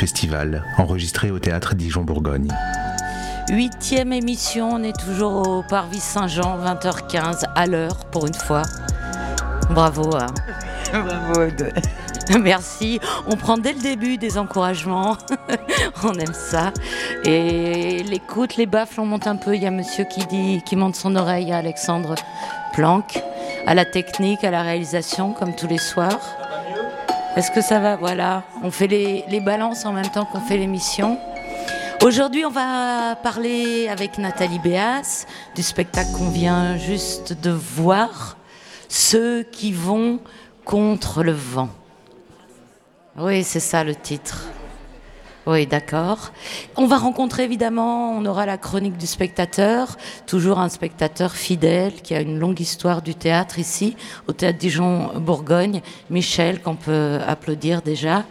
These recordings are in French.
festival, enregistrée au théâtre Dijon-Bourgogne. Huitième émission, on est toujours au Parvis Saint-Jean, 20h15, à l'heure pour une fois. Bravo. hein. Bravo. Merci. On prend dès le début des encouragements. on aime ça. Et l'écoute, les baffles, on monte un peu. Il y a monsieur qui dit, qui monte son oreille à Alexandre Planck, à la technique, à la réalisation, comme tous les soirs. Est-ce que ça va Voilà. On fait les, balances en même temps qu'on fait l'émission. Aujourd'hui, on va parler avec Nathalie Béas du spectacle qu'on vient juste de voir, Ceux qui vont contre le vent. Oui, c'est ça le titre. Oui, d'accord. On va rencontrer évidemment, on aura la chronique du spectateur, toujours un spectateur fidèle qui a une longue histoire du théâtre ici, au théâtre Dijon-Bourgogne, Michel, qu'on peut applaudir déjà.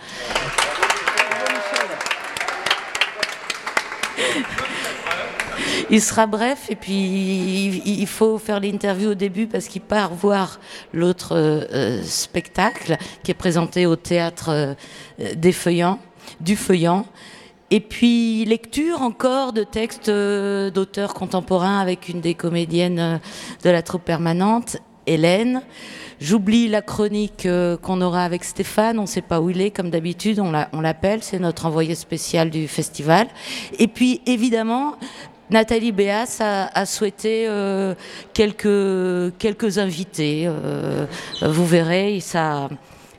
Il sera bref et puis il faut faire l'interview au début parce qu'il part voir l'autre euh, spectacle qui est présenté au théâtre euh, des Feuillants, du Feuillant. Et puis lecture encore de textes euh, d'auteurs contemporains avec une des comédiennes euh, de la troupe permanente, Hélène. J'oublie la chronique euh, qu'on aura avec Stéphane, on ne sait pas où il est, comme d'habitude, on l'a- on l'appelle, c'est notre envoyé spécial du festival. Et puis évidemment, Nathalie Béas a, souhaité quelques, quelques invités. vous verrez, ça,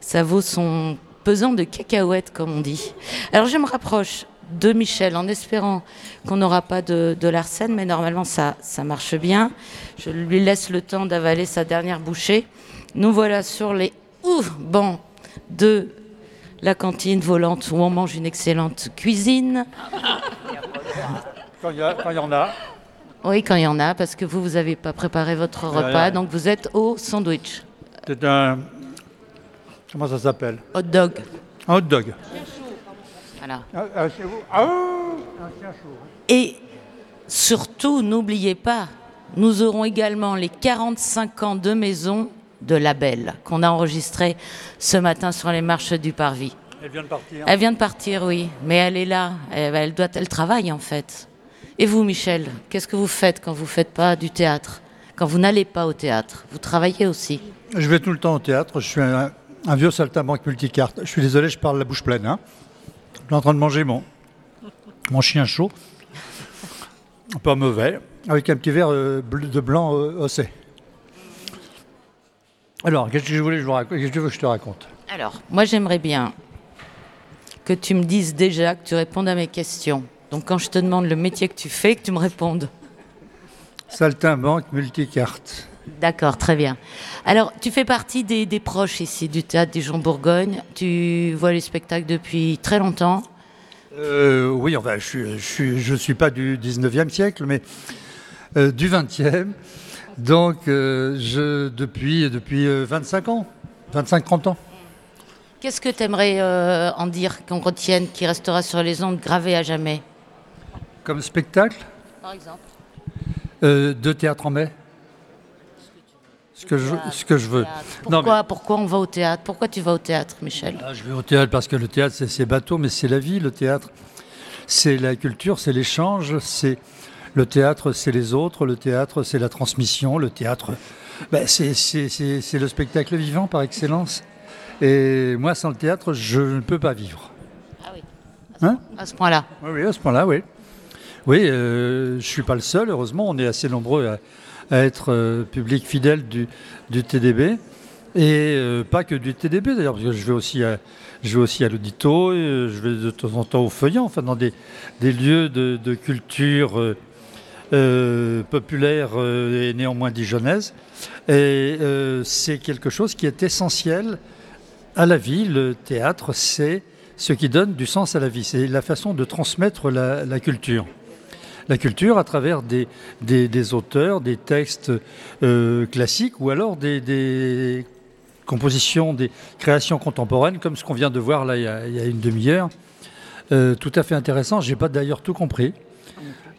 ça vaut son pesant de cacahuètes, comme on dit. Alors je me rapproche de Michel en espérant qu'on n'aura pas de, de l'arsène, mais normalement ça, ça marche bien. Je lui laisse le temps d'avaler sa dernière bouchée. Nous voilà sur les ouf, bancs de la cantine volante où on mange une excellente cuisine. Quand il y, y en a. Oui, quand il y en a, parce que vous, vous n'avez pas préparé votre repas, donc vous êtes au sandwich. C'est un. Comment ça s'appelle Hot dog. Un hot dog. Voilà. Ah, ah, chez vous Ah, un chien chaud. Et surtout, n'oubliez pas, nous aurons également les 45 ans de maison de Label qu'on a enregistré ce matin sur les marches du Parvis. Elle vient de partir. Elle vient de partir, oui, mais elle est là. Elle, elle doit, elle travaille en fait. Et vous, Michel, qu'est-ce que vous faites quand vous faites pas du théâtre? Quand vous n'allez pas au théâtre? Vous travaillez aussi? Je vais tout le temps au théâtre. Je suis un, un vieux saltimbanque multicarte. Je suis désolé, je parle la bouche pleine. Hein. Je suis en train de manger mon, mon chien chaud. Pas mauvais. Avec un petit verre euh, de blanc euh, ossé. Alors, qu'est-ce que je voulais que je vous raconte Qu'est-ce que tu veux que je te raconte? Alors, moi j'aimerais bien que tu me dises déjà, que tu répondes à mes questions. Donc quand je te demande le métier que tu fais, que tu me répondes. Saltimbanque multicarte. D'accord, très bien. Alors, tu fais partie des, des proches ici du théâtre Dijon-Bourgogne. Tu vois les spectacles depuis très longtemps. Euh, oui, enfin, je ne je, suis- je suis pas du 19e siècle, mais euh, du 20e. Donc, euh, je, depuis, depuis euh, 25 ans, 25-30 ans. Qu'est-ce que tu aimerais en dire, qu'on retienne, qui restera sur les ondes gravé à jamais? Comme spectacle, Par exemple de théâtre en mai. Ce que je, ce que je veux. Non, Pourquoi, pourquoi on va au théâtre? Pourquoi tu vas au théâtre, Michel? Ah, je vais au théâtre parce que le théâtre, c'est bateau, mais c'est la vie, le théâtre. C'est la culture, c'est l'échange, c'est le théâtre, c'est les autres, le théâtre, c'est la transmission, le théâtre, ben, c'est le spectacle vivant par excellence. Et moi, sans le théâtre, je ne peux pas vivre. Ah oui. Hein? À ce point-là. Oui, oui, à ce point-là, oui. Oui, euh, je ne suis pas le seul, heureusement, on est assez nombreux à, à être euh, public fidèle du, TDB. Et euh, pas que du TDB d'ailleurs, parce que je vais aussi à, je vais aussi à l'Audito, euh, je vais de temps en temps au Feuillant, enfin dans des, des lieux de, culture populaire et néanmoins dijonnaise. Et c'est quelque chose qui est essentiel à la vie. Le théâtre, c'est ce qui donne du sens à la vie. C'est la façon de transmettre la culture. La culture à travers des, des, auteurs, des textes euh, classiques ou alors des, des composition des créations contemporaines, comme ce qu'on vient de voir là il y a, une demi-heure. Euh, tout à fait intéressant. J'ai pas d'ailleurs tout compris.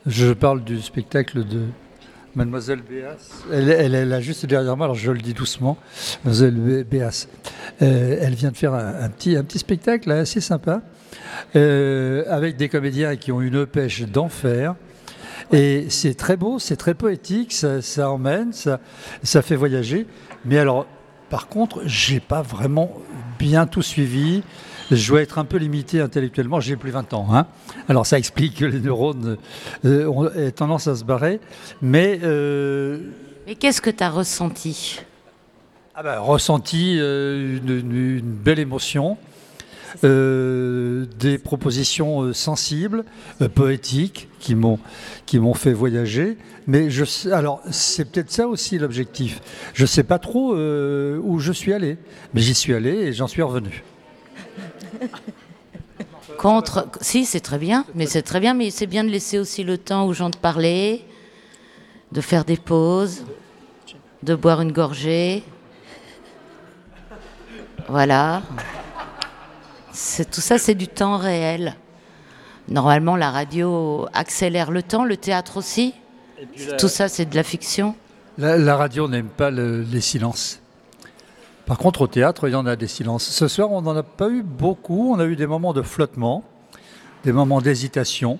Je parle du spectacle de Mademoiselle Béas. Elle, elle là juste derrière moi, alors je le dis doucement. Mademoiselle Bé- Béas. Euh, elle vient de faire un, petit, un petit spectacle assez sympa, avec des comédiens qui ont une pêche d'enfer. Et c'est très beau, c'est très poétique, ça, ça emmène, ça, ça fait voyager. Mais alors, par contre, j'ai pas vraiment bien tout suivi. Je dois être un peu limité intellectuellement, j'ai plus 20 ans. hein. Alors ça explique que les neurones euh, ont tendance à se barrer. Mais euh, Mais qu'est-ce que tu as ressenti? Ah bah, ressenti euh, une belle émotion, euh, des propositions euh, sensibles, euh, poétiques, qui m'ont qui m'ont fait voyager. Mais je sais, alors c'est peut-être ça aussi l'objectif. Je sais pas trop euh, où je suis allé, mais j'y suis allé et j'en suis revenu. Contre. Si, c'est très bien, mais c'est très bien, mais c'est bien de laisser aussi le temps aux gens de parler, de faire des pauses, de boire une gorgée. Voilà. C'est tout ça, c'est du temps réel. Normalement, la radio accélère le temps, le théâtre aussi. Tout ça, c'est de la fiction. La, la radio n'aime pas le- les silences. Par contre, au théâtre, il y en a des silences. Ce soir, on n'en a pas eu beaucoup. On a eu des moments de flottement, des moments d'hésitation,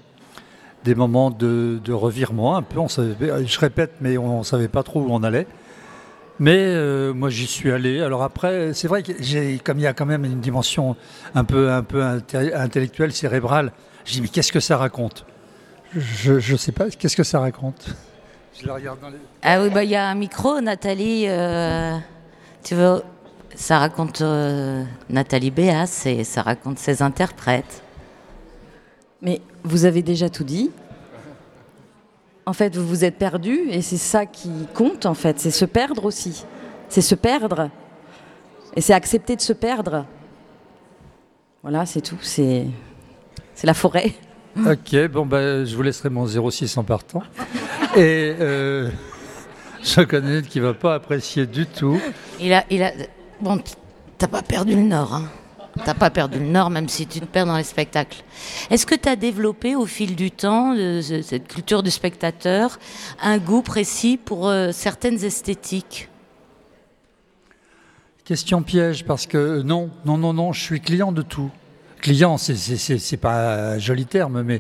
des moments de, de revirement. Un peu, on savait, je répète, mais on ne savait pas trop où on allait. Mais euh, moi, j'y suis allé. Alors après, c'est vrai que j'ai, comme il y a quand même une dimension un peu, un peu intellectuelle, cérébrale, je dis mais qu'est-ce que ça raconte? Je ne sais pas. Qu'est-ce que ça raconte? Je la regarde dans les. Ah oui, bah il y a un micro, Nathalie. euh, tu veux Ça raconte euh, Nathalie Béas et ça raconte ses interprètes. Mais vous avez déjà tout dit. En fait, vous vous êtes perdu et c'est ça qui compte, en fait. C'est se perdre aussi. C'est se perdre. Et c'est accepter de se perdre. Voilà, c'est tout. C'est c'est la forêt. Ok, bon, bah, je vous laisserai mon 06 en partant. Et euh, je connais une qui ne va pas apprécier du tout. Il a, il a. Bon, t'as pas perdu le Nord, hein. T'as pas perdu le Nord, même si tu te perds dans les spectacles. Est-ce que tu as développé au fil du temps, cette culture du spectateur, un goût précis pour euh, certaines esthétiques? Question piège, parce que non, non, non, non, je suis client de tout. Client, c'est- pas un joli terme, mais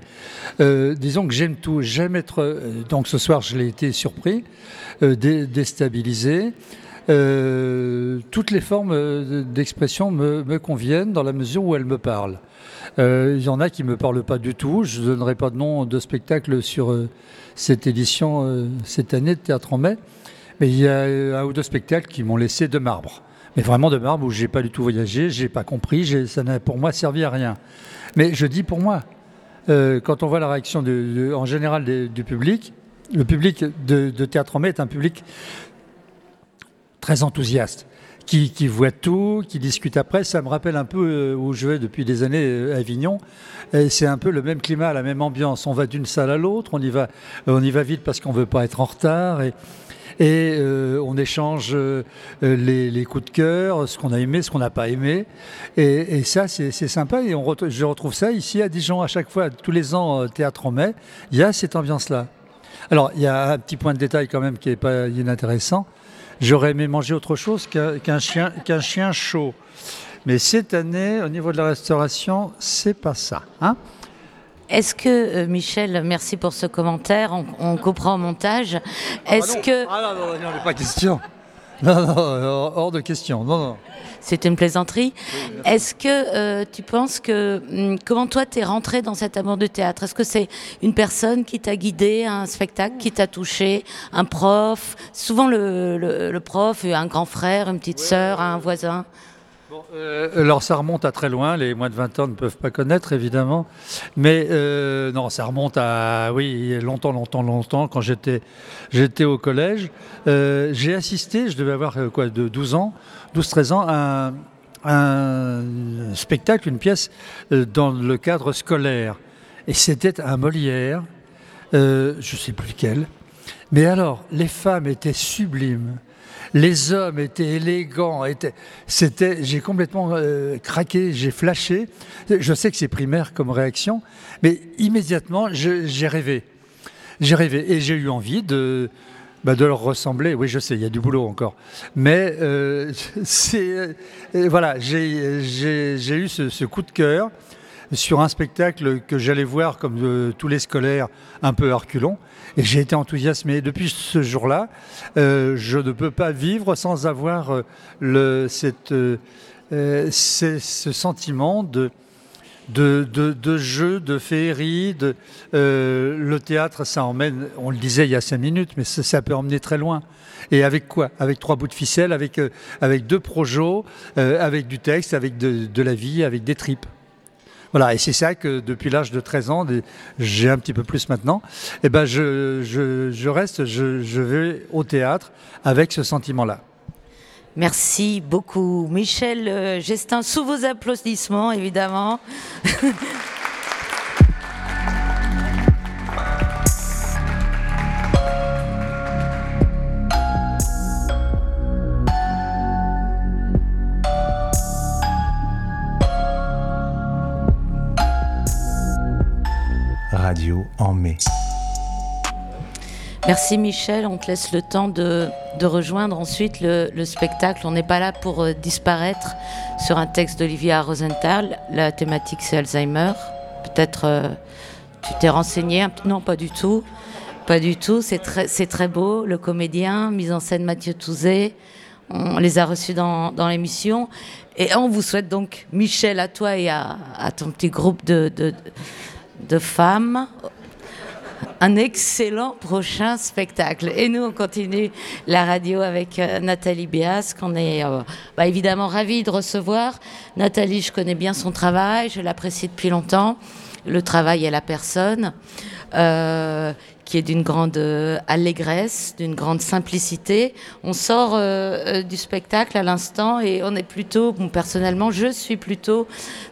euh, disons que j'aime tout. J'aime être. euh, donc ce soir, je l'ai été surpris, dé- déstabilisé. Euh, toutes les formes euh, d'expression me, conviennent dans la mesure où elles me parlent. Euh, Il y en a qui ne me parlent pas du tout. Je ne donnerai pas de nom de spectacle sur cette édition, cette année de Théâtre en mai. Mais il y a un ou deux spectacles qui m'ont laissé de marbre. Mais vraiment de marbre où j'ai pas du tout voyagé, j'ai pas compris, ça n'a pour moi servi à rien. Mais je dis pour moi, quand on voit la réaction en général du public, le public de Théâtre en mai est un public très enthousiaste, qui, qui voit tout, qui discute après. Ça me rappelle un peu euh, où je vais depuis des années euh, à Avignon. Et C'est un peu le même climat, la même ambiance. On va d'une salle à l'autre, on y va, on y va vite parce qu'on veut pas être en retard. Et, euh, on échange euh, les, coups de cœur, ce qu'on a aimé, ce qu'on n'a pas aimé. Et, ça, c'est sympa. Et je retrouve ça ici à Dijon à chaque fois, tous les ans, euh, Théâtre en mai. Il y a cette ambiance-là. Alors, il y a un petit point de détail quand même qui n'est pas inintéressant. J'aurais aimé manger autre chose qu'un chien, qu'un chien chaud. Mais cette année, au niveau de la restauration, c'est pas ça. Hein Est-ce que, euh, Michel, merci pour ce commentaire, on, on coupera au montage. Est-ce que. Ah non, non, non, non, pas question. Non, non, hors hors de question. Non, non. C'est une plaisanterie. Est-ce que euh, tu penses que. hum, comment toi, t'es rentré dans cet amour de théâtre? Est-ce que c'est une personne qui t'a guidé, un spectacle qui t'a touché, un prof? Souvent, le, le- le prof, un grand frère, une petite sœur, un voisin? Euh, alors ça remonte à très loin, les moins de 20 ans ne peuvent pas connaître évidemment, mais euh, non, ça remonte à oui longtemps, longtemps, longtemps quand j'étais au collège. Euh, J'ai assisté, je devais avoir quoi de 12 ans, 12-13 ans, à un, un spectacle, une pièce dans le cadre scolaire, et c'était un Molière, je sais plus lequel, mais alors les femmes étaient sublimes. Les hommes étaient élégants, étaient, c'était, j'ai complètement euh, craqué, j'ai flashé. Je sais que c'est primaire comme réaction, mais immédiatement, j'ai rêvé. J'ai rêvé et j'ai eu envie de, bah, de leur ressembler. Oui, je sais, il y a du boulot encore. Mais euh, c'est, euh, voilà, j'ai eu ce, ce, coup de cœur sur un spectacle que j'allais voir comme euh, tous les scolaires un peu arculons. Et j'ai été enthousiasmé. Depuis ce jour-là, euh, je ne peux pas vivre sans avoir euh, ce sentiment de, de, de, jeu, de féerie. Le théâtre, ça emmène, on le disait il y a cinq minutes, mais ça, peut emmener très loin. Et avec quoi? Avec trois bouts de ficelle, avec, deux projets, avec du texte, avec de la vie, avec des tripes. Voilà, et c'est ça que depuis l'âge de 13 ans, j'ai un petit peu plus maintenant, et eh ben je, reste, je, je vais au théâtre avec ce sentiment-là. Merci beaucoup. Michel euh, Gestin, sous vos applaudissements, évidemment. en mai. Merci Michel, on te laisse le temps de, rejoindre ensuite le, spectacle. On n'est pas là pour euh, disparaître sur un texte d'Olivia Rosenthal. La thématique c'est Alzheimer. Peut-être euh, tu t'es renseigné Non, pas du tout. Pas du tout, c'est très, beau. Le comédien, mise en scène Mathieu Touzé, on les a reçus dans, l'émission. Et on vous souhaite donc, Michel, à toi et à, ton petit groupe de femmes un excellent prochain spectacle. Et nous, on continue la radio avec euh, Nathalie Béas, qu'on est euh, bah, évidemment ravis de recevoir. Nathalie, je connais bien son travail, je l'apprécie depuis longtemps. Le travail et la personne, euh, qui est d'une grande allégresse, d'une grande simplicité. On sort du spectacle à l'instant et on est plutôt, personnellement, je suis plutôt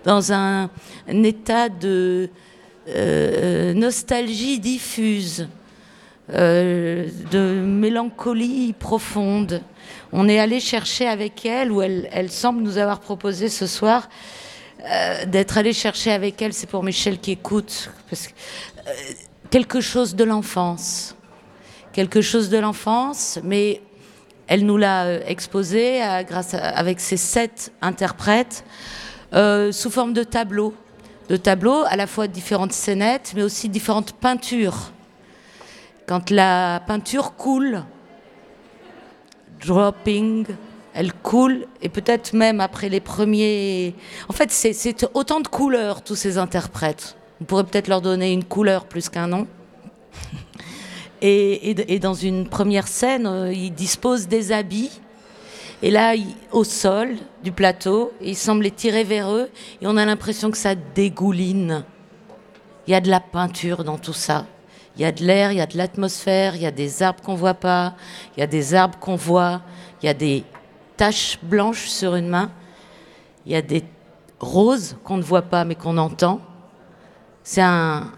dans un état de euh, nostalgie diffuse, euh, de mélancolie profonde. On est allé chercher avec elle, ou elle, semble nous avoir proposé ce soir, euh, d'être allé chercher avec elle, c'est pour Michel qui écoute, quelque chose de l'enfance. Quelque chose de l'enfance, mais elle nous l'a exposé avec ses sept interprètes sous forme de tableau de tableaux, à la fois différentes scénettes, mais aussi différentes peintures. Quand la peinture coule, dropping, elle coule, et peut-être même après les premiers... En fait, c'est autant de couleurs, tous ces interprètes. On pourrait peut-être leur donner une couleur plus qu'un nom. Et, dans une première scène, euh, ils disposent des habits et là, au sol du plateau, il semble les tirer vers eux et on a l'impression que ça dégouline. Il y a de la peinture dans tout ça. Il y a de l'air, il y a de l'atmosphère, il y a des arbres qu'on voit pas, il y a des arbres qu'on voit, il y a des taches blanches sur une main, il y a des roses qu'on ne voit pas mais qu'on entend. C'est un,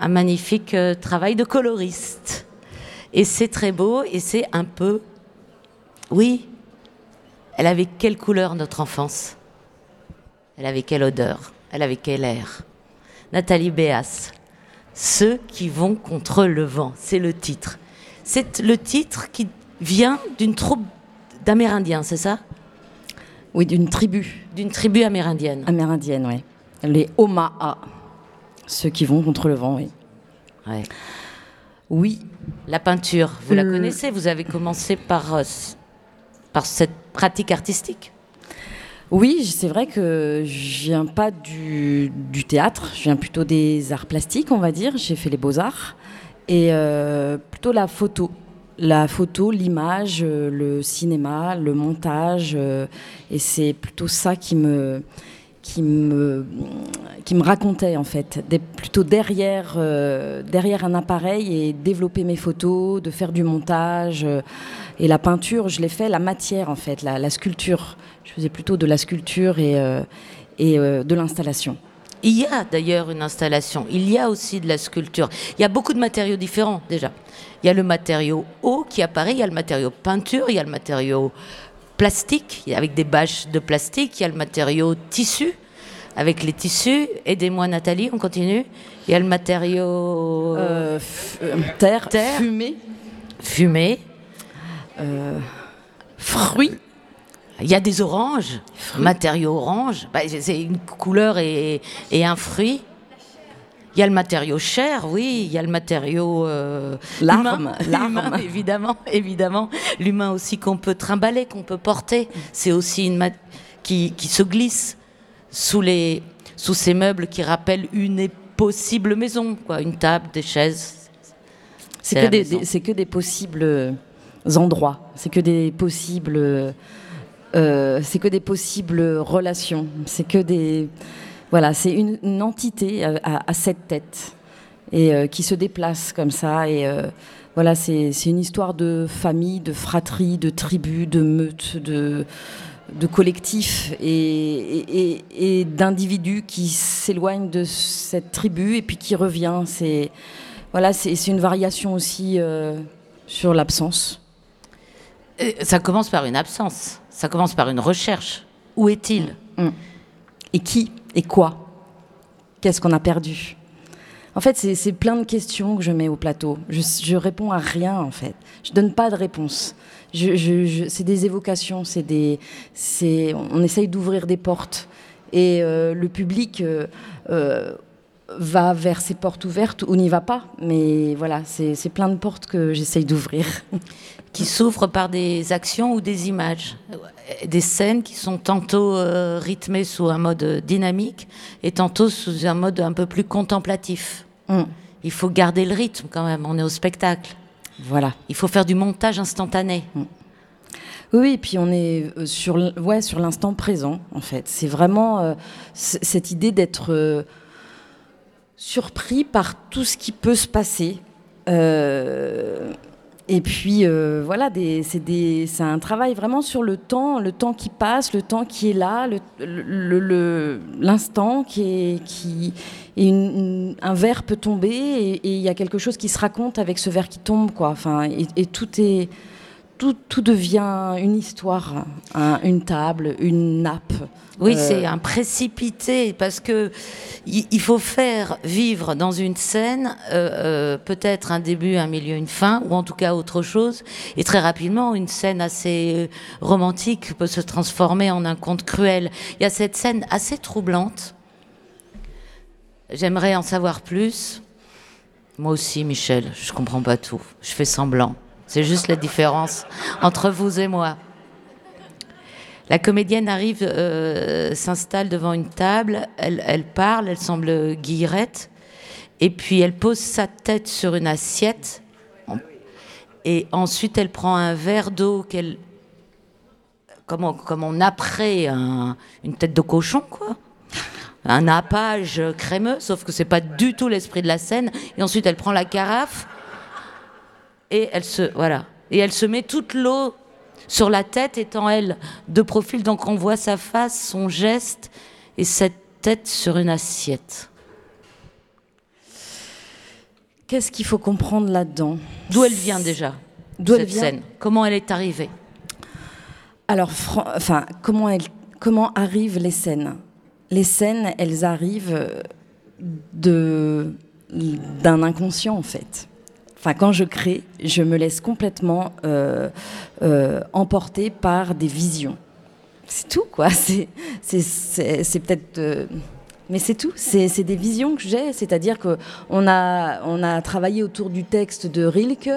un magnifique euh, travail de coloriste. Et c'est très beau et c'est un peu, oui, elle avait quelle couleur notre enfance? Elle avait quelle odeur? Elle avait quel air? Nathalie Béas, Ceux qui vont contre le vent, c'est le titre. C'est le titre qui vient d'une troupe d'Amérindiens, c'est ça? Oui, d'une tribu. D'une tribu amérindienne. Amérindienne, oui. Les Omaha. Ceux qui vont contre le vent, oui. Oui. La peinture, vous la connaissez, vous avez commencé par euh, cette pratique artistique oui, c'est vrai que je viens pas du, théâtre, je viens plutôt des arts plastiques, on va dire. J'ai fait les beaux-arts et euh, plutôt la photo. La photo, l'image, euh, le cinéma, le montage. Euh, et c'est plutôt ça qui me, qui me, qui racontait en fait, plutôt derrière, euh, derrière un appareil et développer mes photos, de faire du montage. Euh, et la peinture, je l'ai fait, la matière en fait, la, sculpture. Je faisais plutôt de la sculpture et, euh, et de l'installation. Il y a d'ailleurs une installation, il y a aussi de la sculpture. Il y a beaucoup de matériaux différents déjà. Il y a le matériau eau qui apparaît, il y a le matériau peinture, il y a le matériau plastique, avec des bâches de plastique, il y a le matériau tissu, avec les tissus. Aidez-moi Nathalie, on continue. Il y a le matériau... Euh, euh, terre, terre, fumée. Fumée. Euh, fruits. Il y a des oranges, matériaux orange. Bah, c'est une couleur et, et, un fruit. Il y a le matériau chair, oui. Il y a le matériau euh, l'arme, l'arme, évidemment, évidemment. L'humain aussi qu'on peut trimballer, qu'on peut porter. C'est aussi une qui, qui se glisse sous les sous ces meubles qui rappellent une possible maison, quoi. Une table, des chaises. C'est que des, des c'est que des possibles endroits. C'est que des possibles euh, c'est que des possibles relations. C'est que des. Voilà, c'est une, entité à, sept têtes et euh, qui se déplace comme ça. Et euh, voilà, c'est une histoire de famille, de fratrie, de tribu, de meute, de, de collectif et, et, d'individus qui s'éloignent de cette tribu et puis qui revient. C'est voilà, c'est une variation aussi sur l'absence. Ça commence par une absence. Ça commence par une recherche. Où est-il? Mm. Et qui Et quoi? Qu'est-ce qu'on a perdu? En fait, c'est plein de questions que je mets au plateau. Je, je réponds à rien, en fait. Je donne pas de réponse. Je, c'est des évocations, c'est des, on essaye d'ouvrir des portes. Et euh, le public euh, euh, va vers ces portes ouvertes ou n'y va pas. Mais voilà, c'est plein de portes que j'essaye d'ouvrir. Qui s'ouvrent par des actions ou des images. Des scènes qui sont tantôt euh, rythmées sous un mode dynamique et tantôt sous un mode un peu plus contemplatif. Mm. Il faut garder le rythme quand même, on est au spectacle. Voilà. Il faut faire du montage instantané. Mm. Oui, et puis on est euh, sur, ouais, sur l'instant présent, en fait. C'est vraiment euh, cette idée d'être surpris par tout ce qui peut se passer. Euh, et puis euh, voilà, c'est un travail vraiment sur le temps, le temps qui passe, le temps qui est là, l'instant qui est un verre peut tomber et il y a quelque chose qui se raconte avec ce verre qui tombe quoi. Enfin et tout est tout, tout, devient une histoire, une table, une nappe. Oui, euh, c'est un précipité parce que il, faut faire vivre dans une scène euh, euh, peut-être un début, un milieu, une fin, ou en tout cas autre chose. Et très rapidement, une scène assez romantique peut se transformer en un conte cruel. Il y a cette scène assez troublante. J'aimerais en savoir plus. Moi aussi, Michel, je comprends pas tout. Je fais semblant. C'est juste la différence entre vous et moi. La comédienne arrive, euh, s'installe devant une table, elle, parle, elle semble guillerette, et puis elle pose sa tête sur une assiette, et ensuite elle prend un verre d'eau qu'elle, comme on, comme apprête une tête de cochon, quoi un nappage crémeux, sauf que c'est pas du tout l'esprit de la scène. Et ensuite, elle prend la carafe, et elle se voilà. Et elle se met toute l'eau sur la tête étant elle de profil donc on voit sa face son geste et cette tête sur une assiette. Qu'est-ce qu'il faut comprendre là-dedans? D'où elle vient déjà d'où elle vient? scène? Comment elle est arrivée? Alors enfin comment elle comment arrivent les scènes? Les scènes elles arrivent de d'un inconscient en fait Enfin, quand je crée, je me laisse complètement euh, euh, emporter par des visions. C'est tout, quoi. C'est peut-être. Euh, mais c'est tout. C'est des visions que j'ai. C'est-à-dire qu'on a, on a travaillé autour du texte de Rilke,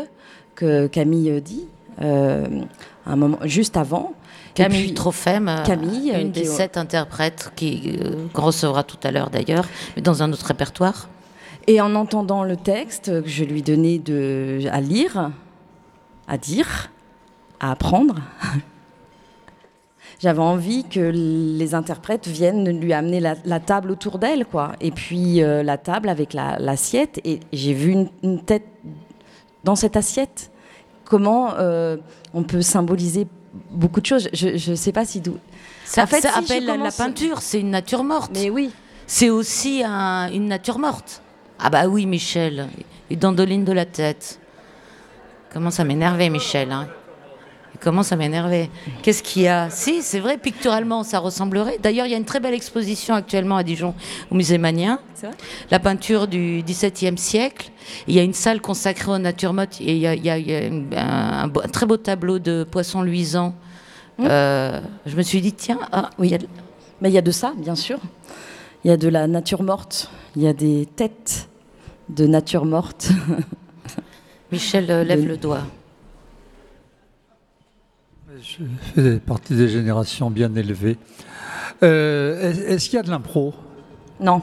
que Camille dit, un moment, juste avant. Camille Trophème, Camille, une des sept interprètes qu'on recevra tout à l'heure d'ailleurs, mais dans un autre répertoire. Et en entendant le texte que je lui donnais de, à lire, à dire, à apprendre, j'avais envie que les interprètes viennent lui amener la, table autour d'elle, quoi. Et puis euh, la table avec l'assiette. et j'ai vu une, tête dans cette assiette. Comment euh, on peut symboliser beaucoup de choses. Je ne sais pas si... Ça, en fait, ça appelle la, peinture, c'est une nature morte. Mais oui. c'est aussi une nature morte. Ah bah oui, Michel, il dandoline de la tête. Comment ça m'énerver, Michel hein Comment ça m'énerver Qu'est-ce qu'il y a? Si, c'est vrai, picturalement, ça ressemblerait. D'ailleurs, il y a une très belle exposition actuellement à Dijon, au musée Manien. La peinture du XVIIe siècle. Il y a une salle consacrée aux natures mortes. Et il y a, un, très beau tableau de poissons luisants. Hum. Euh, je me suis dit, tiens, ah, oui. Mais il y a de ça, bien sûr. Il y a de la nature morte. Il y a des têtes de nature morte. Michel euh, lève le doigt. Je fais partie des générations bien élevées. Euh, est-ce qu'il y a de l'impro? Non.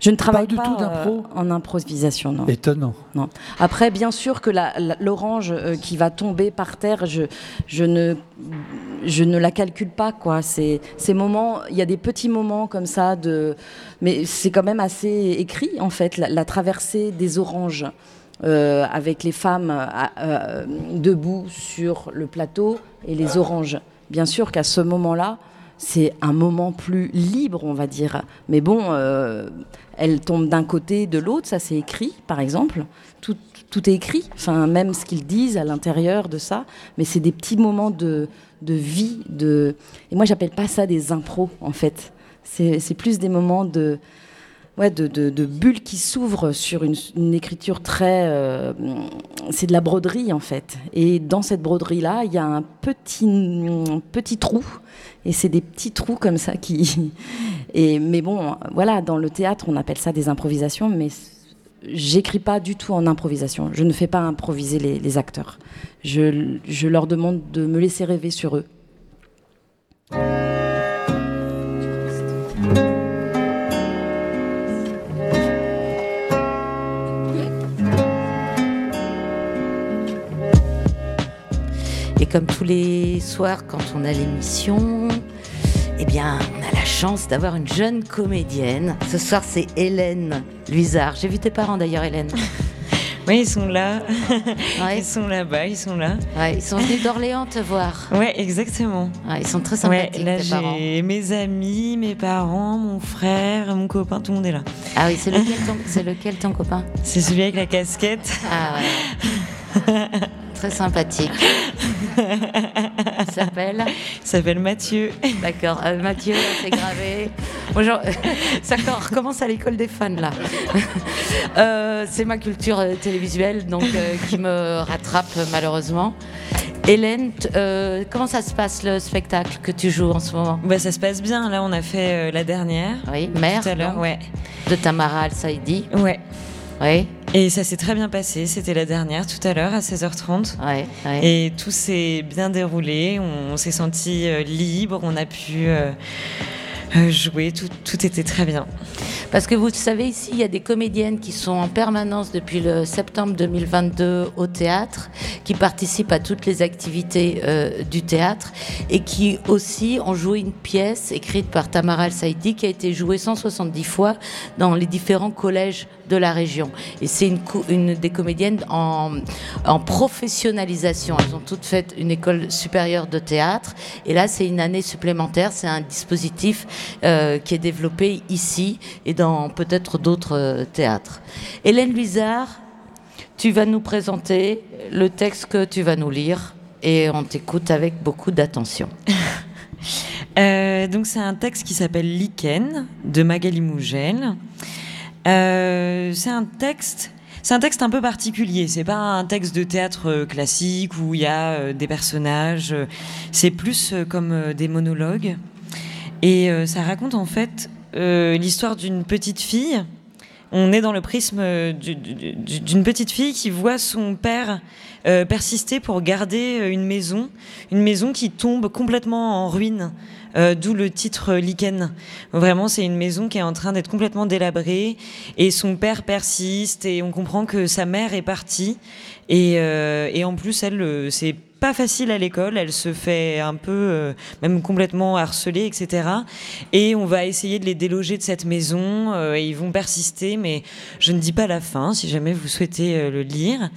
Je ne travaille pas, du tout euh, en improvisation, non. Étonnant. Non. Après, bien sûr que l'orange euh, qui va tomber par terre, je, je, ne, je ne la calcule pas, quoi. Ces moments, il y a des petits moments comme ça, de, mais c'est quand même assez écrit, en fait, la traversée des oranges. Euh, avec les femmes debout sur le plateau et les oranges. Bien sûr qu'à ce moment-là, c'est un moment plus libre, on va dire. Mais bon, elles tombent d'un côté, de l'autre, ça c'est écrit, par exemple. Tout, tout, est écrit, enfin, même ce qu'ils disent à l'intérieur de ça. Mais c'est des petits moments de, de vie. De... Et moi, j'appelle pas ça des impros, en fait. C'est plus des moments de, ouais, de, bulles qui s'ouvrent sur une, écriture très. Euh, c'est de la broderie en fait. Et dans cette broderie-là, il y a un petit, petit trou. Et c'est des petits trous comme ça qui. Et, mais bon, voilà, dans le théâtre, on appelle ça des improvisations, mais j'écris pas du tout en improvisation. Je ne fais pas improviser les, acteurs. Je leur demande de me laisser rêver sur eux. Comme tous les soirs, quand on a l'émission, eh bien, on a la chance d'avoir une jeune comédienne. Ce soir, c'est Hélène Luisard. J'ai vu tes parents d'ailleurs, Hélène. Oui, ils sont là. Ils sont là-bas, ils sont là. ils sont venus d'Orléans te voir. Oui, exactement. ils sont très sympathiques. là, j'ai mes amis, mes parents, mon frère, mon copain, tout le monde est là. Ah oui, c'est lequel ton, c'est lequel ton copain? C'est celui avec la casquette. Ah ouais. Très sympathique. Il s'appelle Il s'appelle Mathieu. D'accord, euh, Mathieu, c'est gravé. Bonjour, ça recommence à l'école des fans là. Euh, c'est ma culture euh, télévisuelle donc qui me rattrape malheureusement. Hélène, comment ça se passe le spectacle que tu joues en ce moment? Bah, Ça se passe bien. Là, on a fait la dernière. Oui, mère. Tout à l'heure, ouais. De Tamara Al-Saidi. Ouais. Et ça s'est très bien passé. C'était la dernière tout à l'heure à 16h30. Ouais, Et tout s'est bien déroulé. On, s'est senti euh, libre. On a pu euh, euh, jouer. Tout, tout était très bien. Parce que vous savez, ici, il y a des comédiennes qui sont en permanence depuis le septembre 2022 au théâtre, qui participent à toutes les activités euh, du théâtre et qui aussi ont joué une pièce écrite par Tamara El-Saidi qui a été jouée 170 fois dans les différents collèges de la région. Et c'est une, des comédiennes en, professionnalisation. Elles ont toutes fait une école supérieure de théâtre. Et là, c'est une année supplémentaire. C'est un dispositif euh, qui est développé ici et dans peut-être d'autres euh, théâtres. Hélène Luizard, tu vas nous présenter le texte que tu vas nous lire et on t'écoute avec beaucoup d'attention. Euh, donc c'est un texte qui s'appelle Lichen de Magali Mougel. Euh, c'est un texte. C'est un texte un peu particulier. C'est pas un texte de théâtre classique où il y a des personnages. C'est plus comme des monologues. Et ça raconte en fait euh, l'histoire d'une petite fille. On est dans le prisme d'une petite fille qui voit son père euh, persister pour garder euh, une maison, une maison qui tombe complètement en ruine. D'où le titre Lichen. Vraiment, c'est une maison qui est en train d'être complètement délabrée et son père persiste et on comprend que sa mère est partie et, et en plus, elle, c'est pas facile à l'école, elle se fait un peu, euh, même complètement harceler, etc. Et on va essayer de les déloger de cette maison, euh, et ils vont persister, mais je ne dis pas la fin, si jamais vous souhaitez euh, le lire.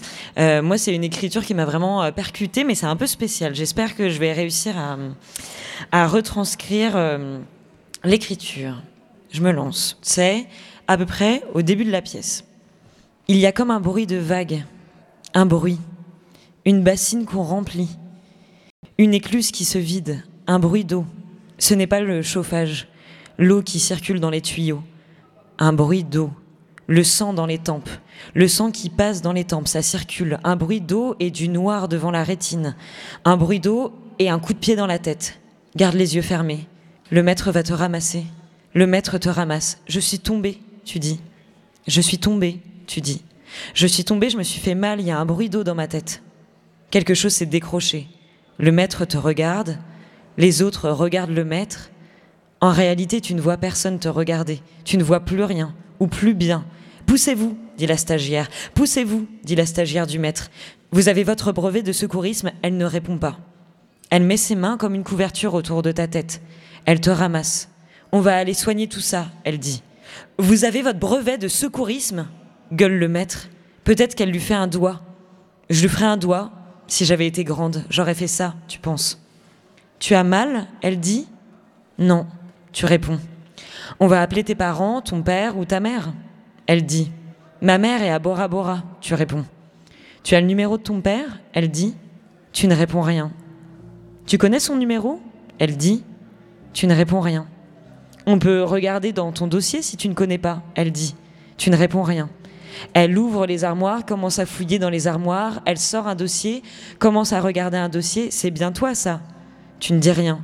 moi, c'est une écriture qui m'a vraiment percuté, mais c'est un peu spécial. J'espère que je vais réussir à, à retranscrire l'écriture. je me lance. C'est à peu près au début de la pièce. Il y a comme un bruit de vague, un bruit, une bassine qu'on remplit, une écluse qui se vide, un bruit d'eau. Ce n'est pas le chauffage, l'eau qui circule dans les tuyaux, un bruit d'eau, le sang dans les tempes, le sang qui passe dans les tempes, ça circule, un bruit d'eau et du noir devant la rétine, un bruit d'eau et un coup de pied dans la tête. Garde les yeux fermés, le maître va te ramasser, le maître te ramasse. Je suis tombée, tu dis. Je suis tombée, tu dis. Je suis tombée, je me suis fait mal, il y a un bruit d'eau dans ma tête. Quelque chose s'est décroché. Le maître te regarde, les autres regardent le maître. En réalité, tu ne vois personne te regarder. Tu ne vois plus rien, ou plus bien. Poussez-vous, dit la stagiaire. Poussez-vous, dit la stagiaire du maître. Vous avez votre brevet de secourisme, elle ne répond pas. Elle met ses mains comme une couverture autour de ta tête. Elle te ramasse. On va aller soigner tout ça, elle dit. Vous avez votre brevet de secourisme gueule le maître. Peut-être qu'elle lui fait un doigt. Je lui ferai un doigt. Si j'avais été grande, j'aurais fait ça, tu penses. Tu as mal? Elle dit. Non, tu réponds. On va appeler tes parents, ton père ou ta mère Elle dit. Ma mère est à Bora Bora, tu réponds. Tu as le numéro de ton père? Elle dit. Tu ne réponds rien. Tu connais son numéro? Elle dit. Tu ne réponds rien. On peut regarder dans ton dossier si tu ne connais pas, elle dit. Tu ne réponds rien. Elle ouvre les armoires, commence à fouiller dans les armoires, elle sort un dossier, commence à regarder un dossier. C'est bien toi ça. Tu ne dis rien.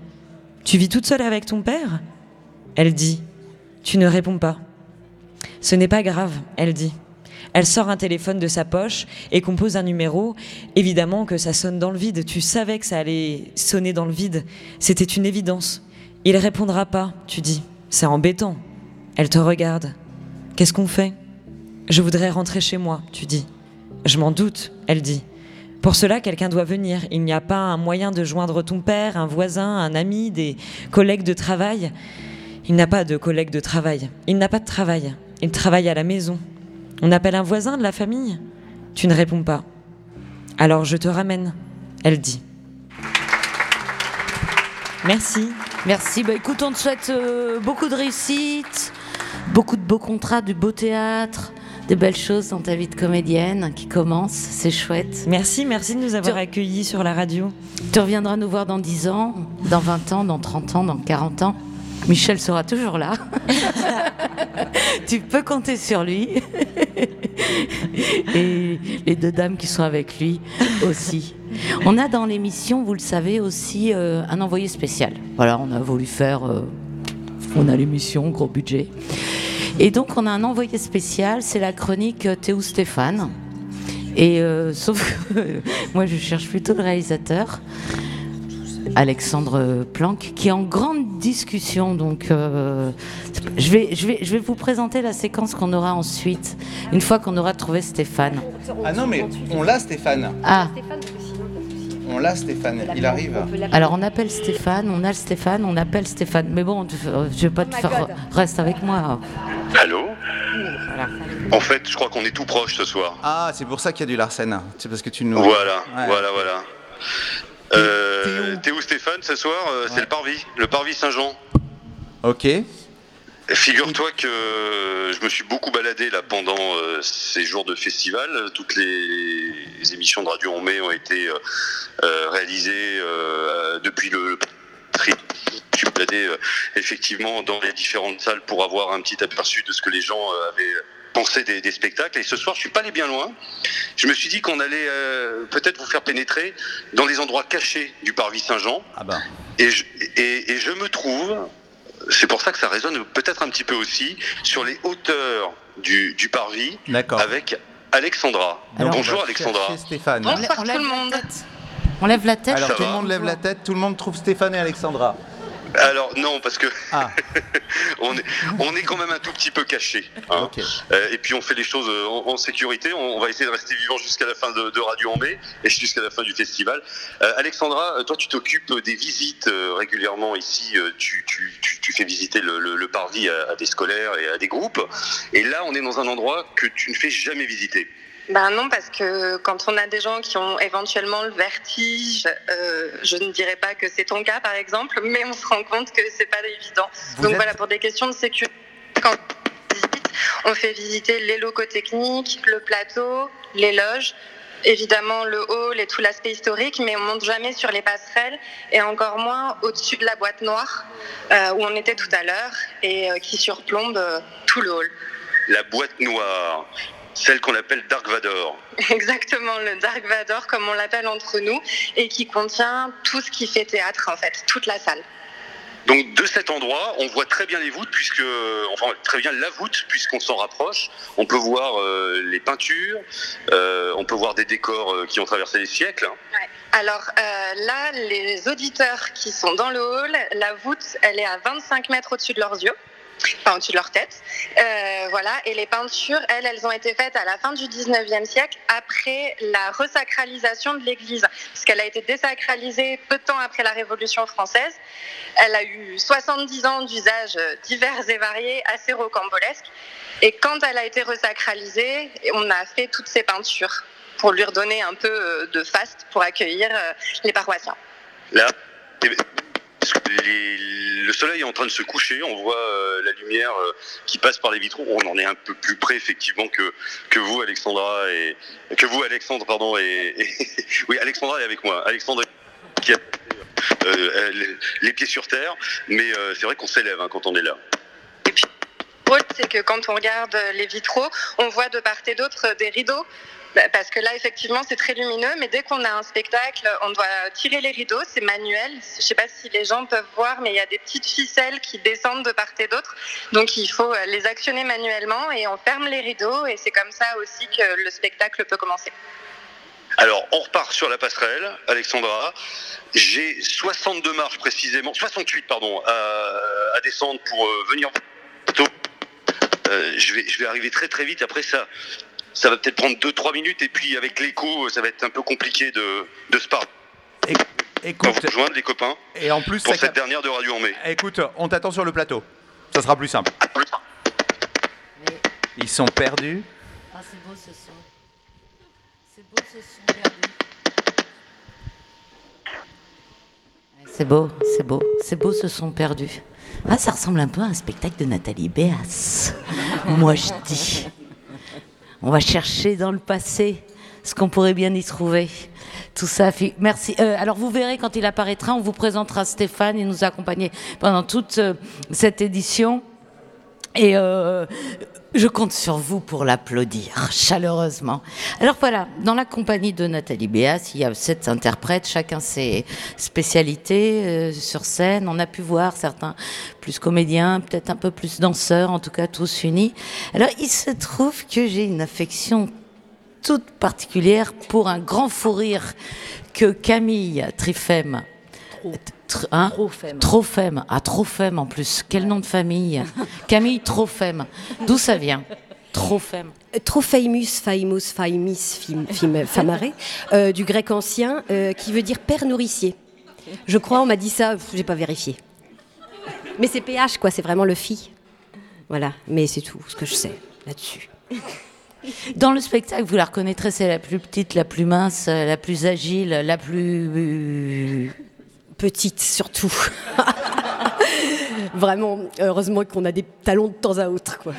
Tu vis toute seule avec ton père? Elle dit. Tu ne réponds pas. Ce n'est pas grave, elle dit. Elle sort un téléphone de sa poche et compose un numéro. Évidemment que ça sonne dans le vide. Tu savais que ça allait sonner dans le vide. C'était une évidence. Il répondra pas, tu dis. C'est embêtant. Elle te regarde. Qu'est-ce qu'on fait? Je voudrais rentrer chez moi, tu dis. Je m'en doute, elle dit. Pour cela, quelqu'un doit venir. Il n'y a pas un moyen de joindre ton père, un voisin, un ami, des collègues de travail. Il n'a pas de collègues de travail. Il n'a pas de travail. Il travaille à la maison. On appelle un voisin de la famille? Tu ne réponds pas. Alors je te ramène, elle dit. Merci. Merci. Bah, écoute, on te souhaite euh, beaucoup de réussite, beaucoup de beaux contrats, du beau théâtre, des belles choses dans ta vie de comédienne qui commence. C'est chouette. Merci, merci de nous avoir accueillis sur la radio. Tu reviendras nous voir dans 10 ans, dans 20 ans, dans 30 ans, dans 40 ans. Michel sera toujours là. tu peux compter sur lui. Et les deux dames qui sont avec lui aussi. On a dans l'émission, vous le savez, aussi euh, un envoyé spécial. Voilà, on a voulu faire. Euh, on a l'émission, gros budget. Et donc, on a un envoyé spécial, c'est la chronique euh, Théo Stéphane. Et sauf que moi, je cherche plutôt le réalisateur. Alexandre Planck, qui est en grande discussion. Donc, euh, je, vais, je, vais, je vais vous présenter la séquence qu'on aura ensuite, une fois qu'on aura trouvé Stéphane. Ah non, mais on l'a, Stéphane. Ah. On l'a, Stéphane. Il arrive. Alors, on appelle Stéphane, on a le Stéphane, on appelle Stéphane. Mais bon, je vais pas te faire. Reste avec moi. Allô En fait, je crois qu'on est tout proche ce soir. Ah, c'est pour ça qu'il y a du Larsen. C'est parce que tu nous. Voilà, voilà, voilà. Euh, T'es où Stéphane ce soir? Euh, C'est le Parvis, le Parvis Saint-Jean. Ok. Figure-toi que je me suis beaucoup baladé là pendant euh, ces jours de festival. Toutes les, émissions de Radio en mai ont été euh, réalisées depuis le tri. Je suis baladé effectivement dans les différentes salles pour avoir un petit aperçu de ce que les gens avaient pensé des, spectacles. Et ce soir, je suis pas allé bien loin. Je me suis dit qu'on allait peut-être vous faire pénétrer dans les endroits cachés du Parvis Saint-Jean. Ah ben. Et je, et, je me trouve, c'est pour ça que ça résonne peut-être un petit peu aussi, sur les hauteurs du, du Parvis avec Alexandra. Bonjour Alexandra. Stéphane. Bonsoir tout le monde. On lève la tête. Alors tout le monde lève la tête, tout le monde trouve Stéphane et Alexandra. Alors non, parce que ah. on, est, on est quand même un tout petit peu caché. Hein. Euh, et puis on fait les choses euh, en, sécurité. On, va essayer de rester vivant jusqu'à la fin de, Radio en mai et jusqu'à la fin du festival. Euh, Alexandra, toi tu t'occupes des visites régulièrement ici. Tu, fais visiter le, parvis à des scolaires et à des groupes. Et là, on est dans un endroit que tu ne fais jamais visiter. Ben non, parce que quand on a des gens qui ont éventuellement le vertige, euh, je ne dirais pas que c'est ton cas par exemple, mais on se rend compte que c'est pas évident. Donc voilà, pour des questions de sécurité. quand on visite, on fait visiter les locaux techniques, le plateau, les loges, évidemment le hall et tout l'aspect historique, mais on monte jamais sur les passerelles et encore moins au-dessus de la boîte noire euh, où on était tout à l'heure et euh, qui surplombe euh, tout le hall. La boîte noire, celle qu'on appelle Dark Vador. Exactement, le Dark Vador, comme on l'appelle entre nous, et qui contient tout ce qui fait théâtre, en fait, toute la salle. Donc de cet endroit, on voit très bien les voûtes, puisque, enfin très bien la voûte, puisqu'on s'en rapproche. On peut voir euh, les peintures, euh, on peut voir des décors euh, qui ont traversé les siècles. Ouais. Alors là, les auditeurs qui sont dans le hall, la voûte, elle est à 25 mètres au-dessus de leurs yeux. Enfin, au-dessus de leur tête. Euh, voilà. Et les peintures, elles, elles ont été faites à la fin du 19e siècle, après la resacralisation de l'église. Parce qu'elle a été désacralisée peu de temps après la Révolution française. Elle a eu 70 ans d'usage divers et variés, assez rocambolesques. Et quand elle a été resacralisée, on a fait toutes ces peintures pour lui redonner un peu euh, de faste pour accueillir euh, les paroissiens. Le soleil est en train de se coucher, on voit euh, la lumière euh, qui passe par les vitraux. On en est un peu plus près effectivement que, que vous, Alexandra, et que vous, Alexandre, pardon, et, et- oui, Alexandra est avec moi. Alexandre qui a euh, les, pieds sur terre, mais c'est vrai qu'on s'élève hein, quand on est là. drôle, c'est que quand on regarde les vitraux, on voit de part et d'autre des rideaux. Bah, Parce que là, effectivement, c'est très lumineux, mais dès qu'on a un spectacle, on doit tirer les rideaux, c'est manuel. Je ne sais pas si les gens peuvent voir, mais il y a des petites ficelles qui descendent de part et d'autre. Donc il faut euh, les actionner manuellement et on ferme les rideaux et c'est comme ça aussi que le spectacle peut commencer. Alors, on repart sur la passerelle, Alexandra. J'ai 62 marches précisément, 68 pardon, à, descendre pour euh, venir. Euh, je, vais, je vais arriver très très vite. Après ça, ça va peut-être prendre 2-3 minutes. Et puis avec l'écho, ça va être un peu compliqué de, de se parler. Écoute, vous rejoindre les copains Et en plus, pour cette cap- dernière de Radio en mai. écoute, on t'attend sur le plateau. Ça sera plus simple. Ils sont perdus. Ah, c'est beau ce son. C'est beau ce son perdu. C'est beau, c'est beau, c'est beau ce son perdu. Ah, ça ressemble un peu à un spectacle de Nathalie Béas. Moi, je dis. On va chercher dans le passé ce qu'on pourrait bien y trouver. Tout ça, merci. Euh, alors vous verrez quand il apparaîtra, on vous présentera Stéphane. Il nous a accompagnés pendant toute euh, cette édition. Et euh, je compte sur vous pour l'applaudir chaleureusement. Alors voilà, dans la compagnie de Nathalie Béas, il y a sept interprètes, chacun ses spécialités euh, sur scène. On a pu voir certains plus comédiens, peut-être un peu plus danseurs, en tout cas tous unis. Alors il se trouve que j'ai une affection toute particulière pour un grand fou rire que Camille Trifem. Tr- hein Trophème. Trophème. Ah, en plus. Quel nom de famille Camille Trophème. D'où ça vient Trophème. Trophémus, famous, famous, fim, fim- famare, euh, du grec ancien, euh, qui veut dire père nourricier. Je crois, on m'a dit ça, j'ai pas vérifié. Mais c'est PH, quoi, c'est vraiment le phi. Voilà, mais c'est tout ce que je sais là-dessus. Dans le spectacle, vous la reconnaîtrez, c'est la plus petite, la plus mince, euh, la plus agile, la plus... Petite surtout. Vraiment, heureusement qu'on a des talons de temps à autre, quoi.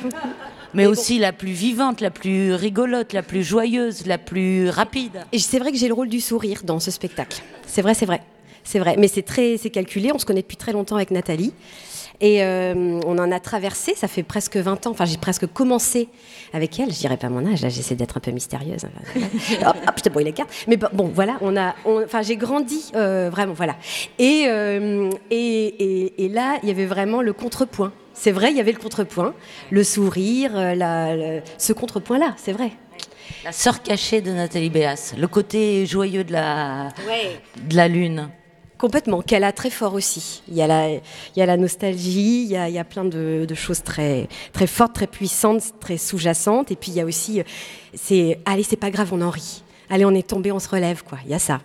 Mais aussi la plus vivante, la plus rigolote, la plus joyeuse, la plus rapide. Et c'est vrai que j'ai le rôle du sourire dans ce spectacle. C'est vrai, c'est vrai. C'est vrai. Mais c'est très, c'est calculé. On se connaît depuis très longtemps avec Nathalie. Et euh, on en a traversé, ça fait presque 20 ans. Enfin, j'ai presque commencé avec elle. Je dirais pas mon âge, là, j'essaie d'être un peu mystérieuse. hop, hop, je te brouille les cartes. Mais bon, bon, voilà, on a, on- enfin, j'ai grandi euh, vraiment, voilà. Et, euh, et, et- et là, il y avait vraiment le contrepoint. C'est vrai, il y avait le contrepoint, le sourire, la- le- ce contrepoint-là, c'est vrai. La sœur cachée de Nathalie Béas, le côté joyeux de la, de la lune. Complètement, qu'elle a très fort aussi. Il y a la, il y a la nostalgie, il y a, il y a plein de, de choses très, très fortes, très puissantes, très sous-jacentes. Et puis il y a aussi, euh, c'est, allez, c'est pas grave, on en rit. Allez, on est tombé, on se relève, quoi. Il y a ça.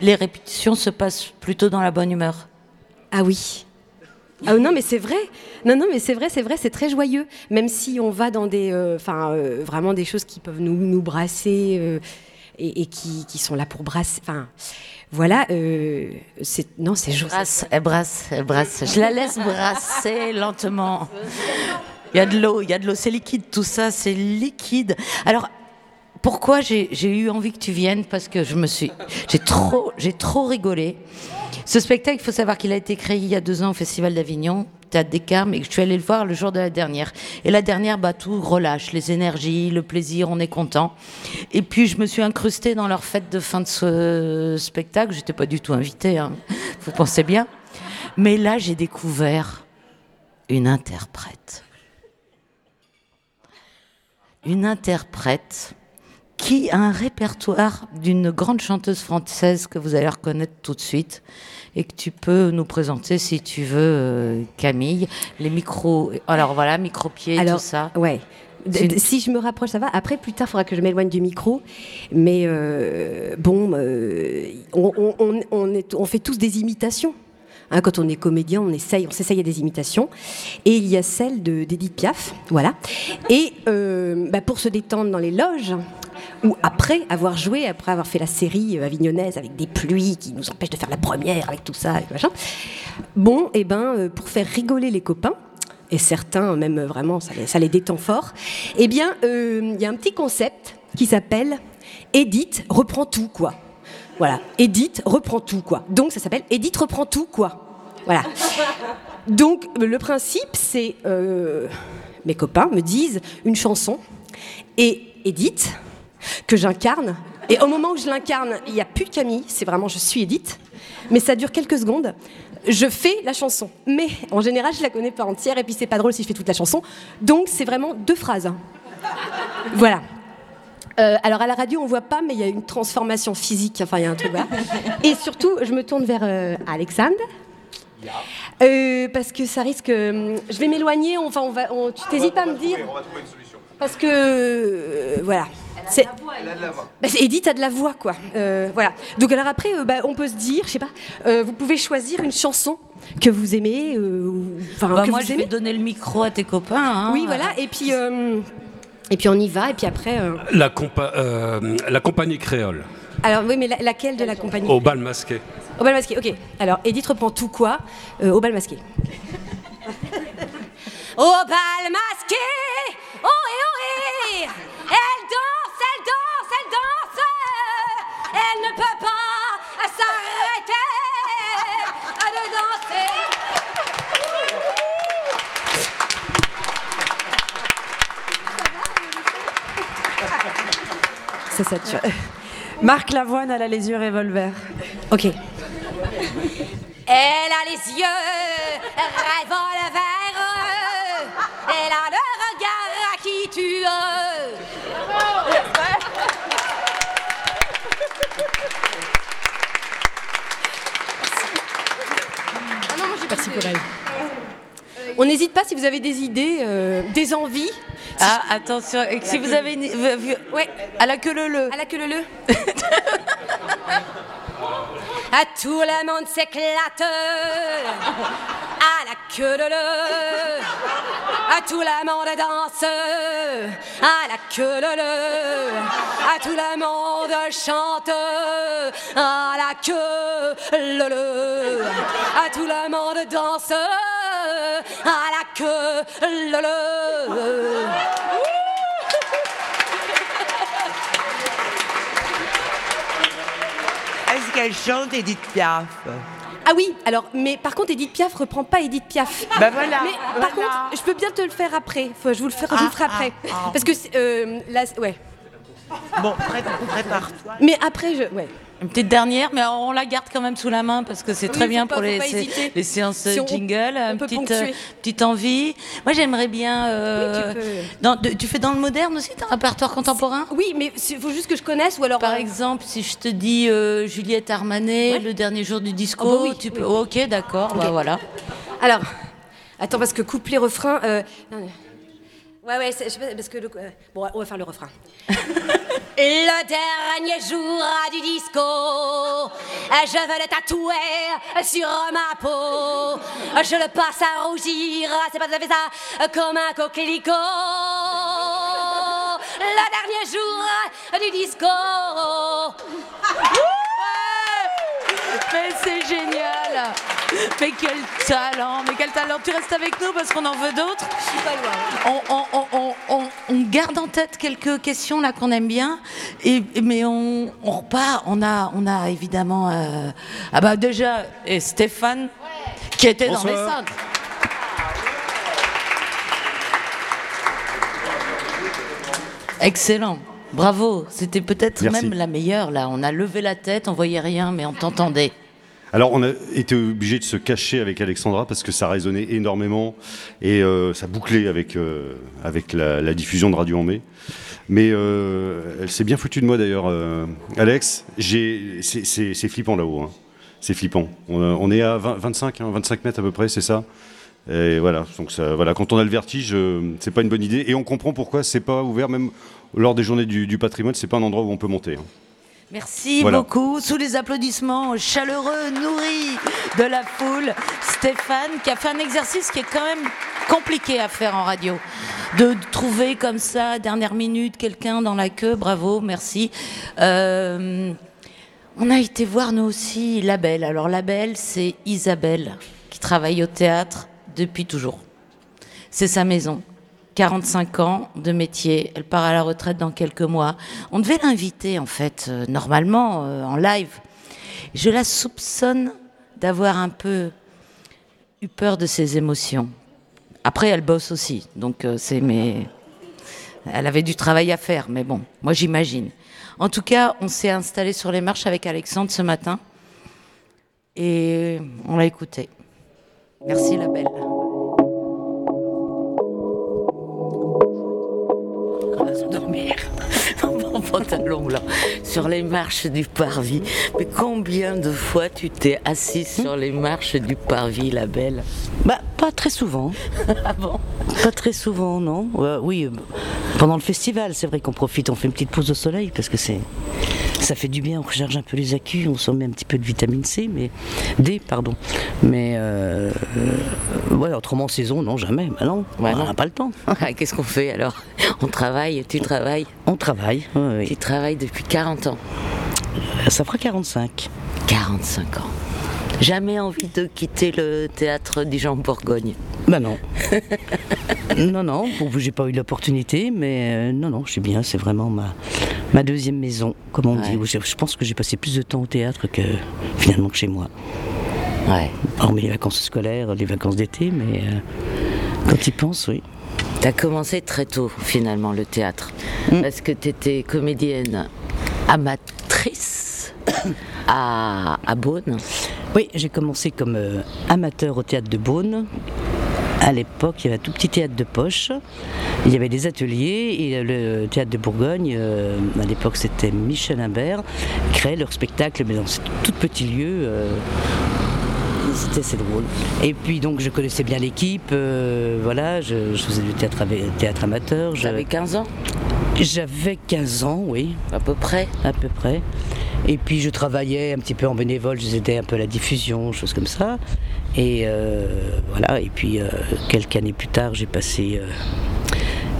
Les répétitions se passent plutôt dans la bonne humeur. Ah oui. Ah non, mais c'est vrai. Non, non, mais c'est vrai, c'est vrai, c'est très joyeux. Même si on va dans des, euh, enfin, euh, vraiment des choses qui peuvent nous, nous brasser euh, et, et qui, qui sont là pour brasser. Enfin, voilà. euh, non, c'est brasse, elle brasse, elle brasse. Je la laisse brasser lentement. Il y a de l'eau, il y a de l'eau, c'est liquide, tout ça, c'est liquide. Alors, pourquoi j'ai j'ai eu envie que tu viennes? Parce que je me suis, j'ai trop, j'ai trop rigolé. Ce spectacle, il faut savoir qu'il a été créé il y a deux ans au Festival d'Avignon, Théâtre des Carmes, et que je suis allée le voir le jour de la dernière. Et la dernière, bah, tout relâche, les énergies, le plaisir, on est content. Et puis, je me suis incrustée dans leur fête de fin de ce spectacle. J'étais pas du tout invitée, hein. vous pensez bien. Mais là, j'ai découvert une interprète. Une interprète qui a un répertoire d'une grande chanteuse française que vous allez reconnaître tout de suite et que tu peux nous présenter si tu veux, euh, Camille. Les micros, alors voilà, micro-pieds, tout ça. Ouais. Une- Si je me rapproche, ça va. Après, plus tard, il faudra que je m'éloigne du micro. Mais euh, bon, euh, on, on- on- on est- on fait tous des imitations. Hein, quand on est comédien, on essaye, on s'essaye à des imitations. Et il y a celle de- d'Edith Piaf, voilà. Et euh, bah, pour se détendre dans les loges, ou après avoir joué, après avoir fait la série euh, avignonnaise avec des pluies qui nous empêchent de faire la première, avec tout ça, et machin. Bon, et ben, euh, pour faire rigoler les copains, et certains même euh, vraiment, ça les, détend fort, eh bien, il y a un petit concept qui s'appelle Edith reprend tout, quoi. Voilà, Edith reprend tout, quoi. Donc ça s'appelle Edith reprend tout, quoi. Voilà. Donc le principe, c'est mes copains me disent une chanson et Edith que j'incarne. Et au moment où je l'incarne, il n'y a plus de Camille, c'est vraiment je suis Edith. Mais ça dure quelques secondes. Je fais la chanson, mais en général, je la connais pas entière et puis c'est pas drôle si je fais toute la chanson. Donc c'est vraiment deux phrases. hein. Voilà. Euh, alors à la radio on voit pas, mais il y a une transformation physique. Enfin il y a un truc. Voilà. Et surtout, je me tourne vers euh, Alexandre. Euh, parce que ça risque. je vais m'éloigner. Enfin, on va. on- tu t'hésites pas à me dire. Parce que voilà. C'est bah, c'est- Edith a de la voix, quoi. Euh, voilà. Donc alors après, euh, bah, on peut se dire, je sais pas, euh, vous pouvez choisir une chanson que vous aimez, euh, ou- enfin Bah, que moi, vous je aimez. vais donner le micro à tes copains. hein. Oui, voilà. Et puis, euh, et puis on y va. Et puis après, euh, La, compa- euh, la compagnie créole, alors oui, mais la- laquelle de la compagnie au bal masqué. Au bal masqué. Ok. Alors Edith reprend tout quoi Euh, Au bal masqué. Au bal masqué, Elle ne peut pas s'arrêter de danser Ça sature. Marc Lavoine, elle a les yeux revolver. Ok. Elle a les yeux revolver. Elle a le regard qui tue. Elle. On n'hésite pas si vous avez des idées, euh, des envies. Ah, attention, si vous avez une. Ouais. À la queue le le. À la queue le le. À tout le monde s'éclate. À la queue le le. À tout le monde danse. À la queue le le. À tout le monde chante. À la queue le le. À tout le monde danse. À la queue le le. Est-ce qu'elle chante Edith Piaf Ah oui, alors, mais par contre, Edith Piaf reprend pas Edith Piaf. Bah voilà, Mais par voilà. contre, je peux bien te le faire après. Faut- je vous le ferai, je vous le ferai Ah, après. ah, ah. Parce que euh, là, ouais. Bon, pré- prépare-toi. Mais après, je, ouais. Une petite dernière, mais on la garde quand même sous la main parce que c'est Oui, très bien pas- pour les, les séances Si on- jingle. on une petite, euh, petite envie. Moi, j'aimerais bien. euh, Oui, tu dans- de- tu fais dans le moderne aussi, un répertoire contemporain? Oui, mais il faut juste que je connaisse ou alors. Par euh, exemple, si je te dis euh, Juliette Armanet, Ouais. le dernier jour du disco, Oh, bah oui, tu oui. peux. ok, d'accord, bah voilà. Alors, attends, parce que couplet, refrain. euh, non, non. Ouais, ouais, pas, parce que. le- euh, bon, on va faire le refrain. Le dernier jour du disco, je veux le tatouer sur ma peau. Je le passe à rougir, c'est pas tout à fait ça, comme un coquelicot. Le dernier jour du disco. Mais c'est génial Mais quel talent, mais quel talent. Tu restes avec nous parce qu'on en veut d'autres. On, on- on- on- on- on garde en tête quelques questions là qu'on aime bien, et, mais on, on repart. On a, on a évidemment, euh, ah bah déjà, et Stéphane qui était dans les centres. Excellent. Bravo, c'était peut-être même la meilleure là. On a levé la tête, on voyait rien, mais on t'entendait. Alors, on a été obligé de se cacher avec Alexandra parce que ça résonnait énormément et euh, ça bouclait avec, euh, avec la, la diffusion de Radio en mai. Mais euh, elle s'est bien foutue de moi d'ailleurs, Alex. C'est flippant là-haut. hein. C'est flippant. On, on est à 20 25, hein, 25 mètres à peu près, c'est ça et voilà, donc ça, voilà, quand on a le vertige, c'est pas une bonne idée. Et on comprend pourquoi c'est pas ouvert, même lors des journées du, du patrimoine, c'est pas un endroit où on peut monter. hein. Merci Voilà. beaucoup. Sous les applaudissements chaleureux, nourris de la foule, Stéphane qui a fait un exercice qui est quand même compliqué à faire en radio. De trouver comme ça, dernière minute, quelqu'un dans la queue, bravo, merci. Euh, on a été voir nous aussi La Belle. Alors La Belle, c'est Isabelle qui travaille au théâtre depuis toujours. C'est sa maison. 45 ans de métier. Elle part à la retraite dans quelques mois. On devait l'inviter, en fait, euh, normalement, euh, en live. Je la soupçonne d'avoir un peu eu peur de ses émotions. Après, elle bosse aussi. Donc, euh, c'est. Mais. Elle avait du travail à faire, mais bon, moi j'imagine. En tout cas, on s'est installé sur les marches avec Alexandre ce matin. Et on l'a écouté. Merci la belle. Mon pantalon sur les marches du parvis. Mais combien de fois tu t'es assis sur les marches du parvis, la belle? Bah, pas très souvent. ah bon? Pas très souvent, non. Ouais, oui, euh, pendant le festival, c'est vrai qu'on profite, on fait une petite pause au soleil parce que c'est, ça fait du bien, on recharge un peu les accus, on s'en met un petit peu de vitamine C, mais D, pardon. Mais euh, ouais, autrement en saison, non, jamais. Bah non, on n'a pas le temps. Qu'est-ce qu'on fait alors? On travaille, tu travailles? On travaille, oui, oui. Tu travailles depuis 40 ans Ça fera 45. 45 ans. Jamais envie de quitter le théâtre Dijon-Bourgogne Bah non. non, non, j'ai pas eu l'opportunité, mais euh, non, non, je suis bien, c'est vraiment ma, ma deuxième maison, comme on dit. Je, je pense que j'ai passé plus de temps au théâtre que finalement chez moi. Ouais. Hormis les vacances scolaires, les vacances d'été, mais euh, quand tu y penses, oui. Tu as commencé très tôt finalement le théâtre. Parce que tu étais comédienne amatrice à, à Beaune? Oui, j'ai commencé comme euh, amateur au théâtre de Beaune. À l'époque, il y avait un tout petit théâtre de poche. Il y avait des ateliers et le théâtre de Bourgogne, euh, à l'époque c'était Michel Imbert, créait leur spectacle, mais dans ce tout petit lieu. euh, c'était assez drôle. Et puis donc je connaissais bien l'équipe, euh, voilà, je, je faisais du théâtre, théâtre amateur. J'avais 15 ans? J'avais 15 ans, oui. À peu près À peu près. Et puis je travaillais un petit peu en bénévole, je aidais un peu à la diffusion, choses comme ça. Et euh, voilà, et puis euh, quelques années plus tard, j'ai passé. euh,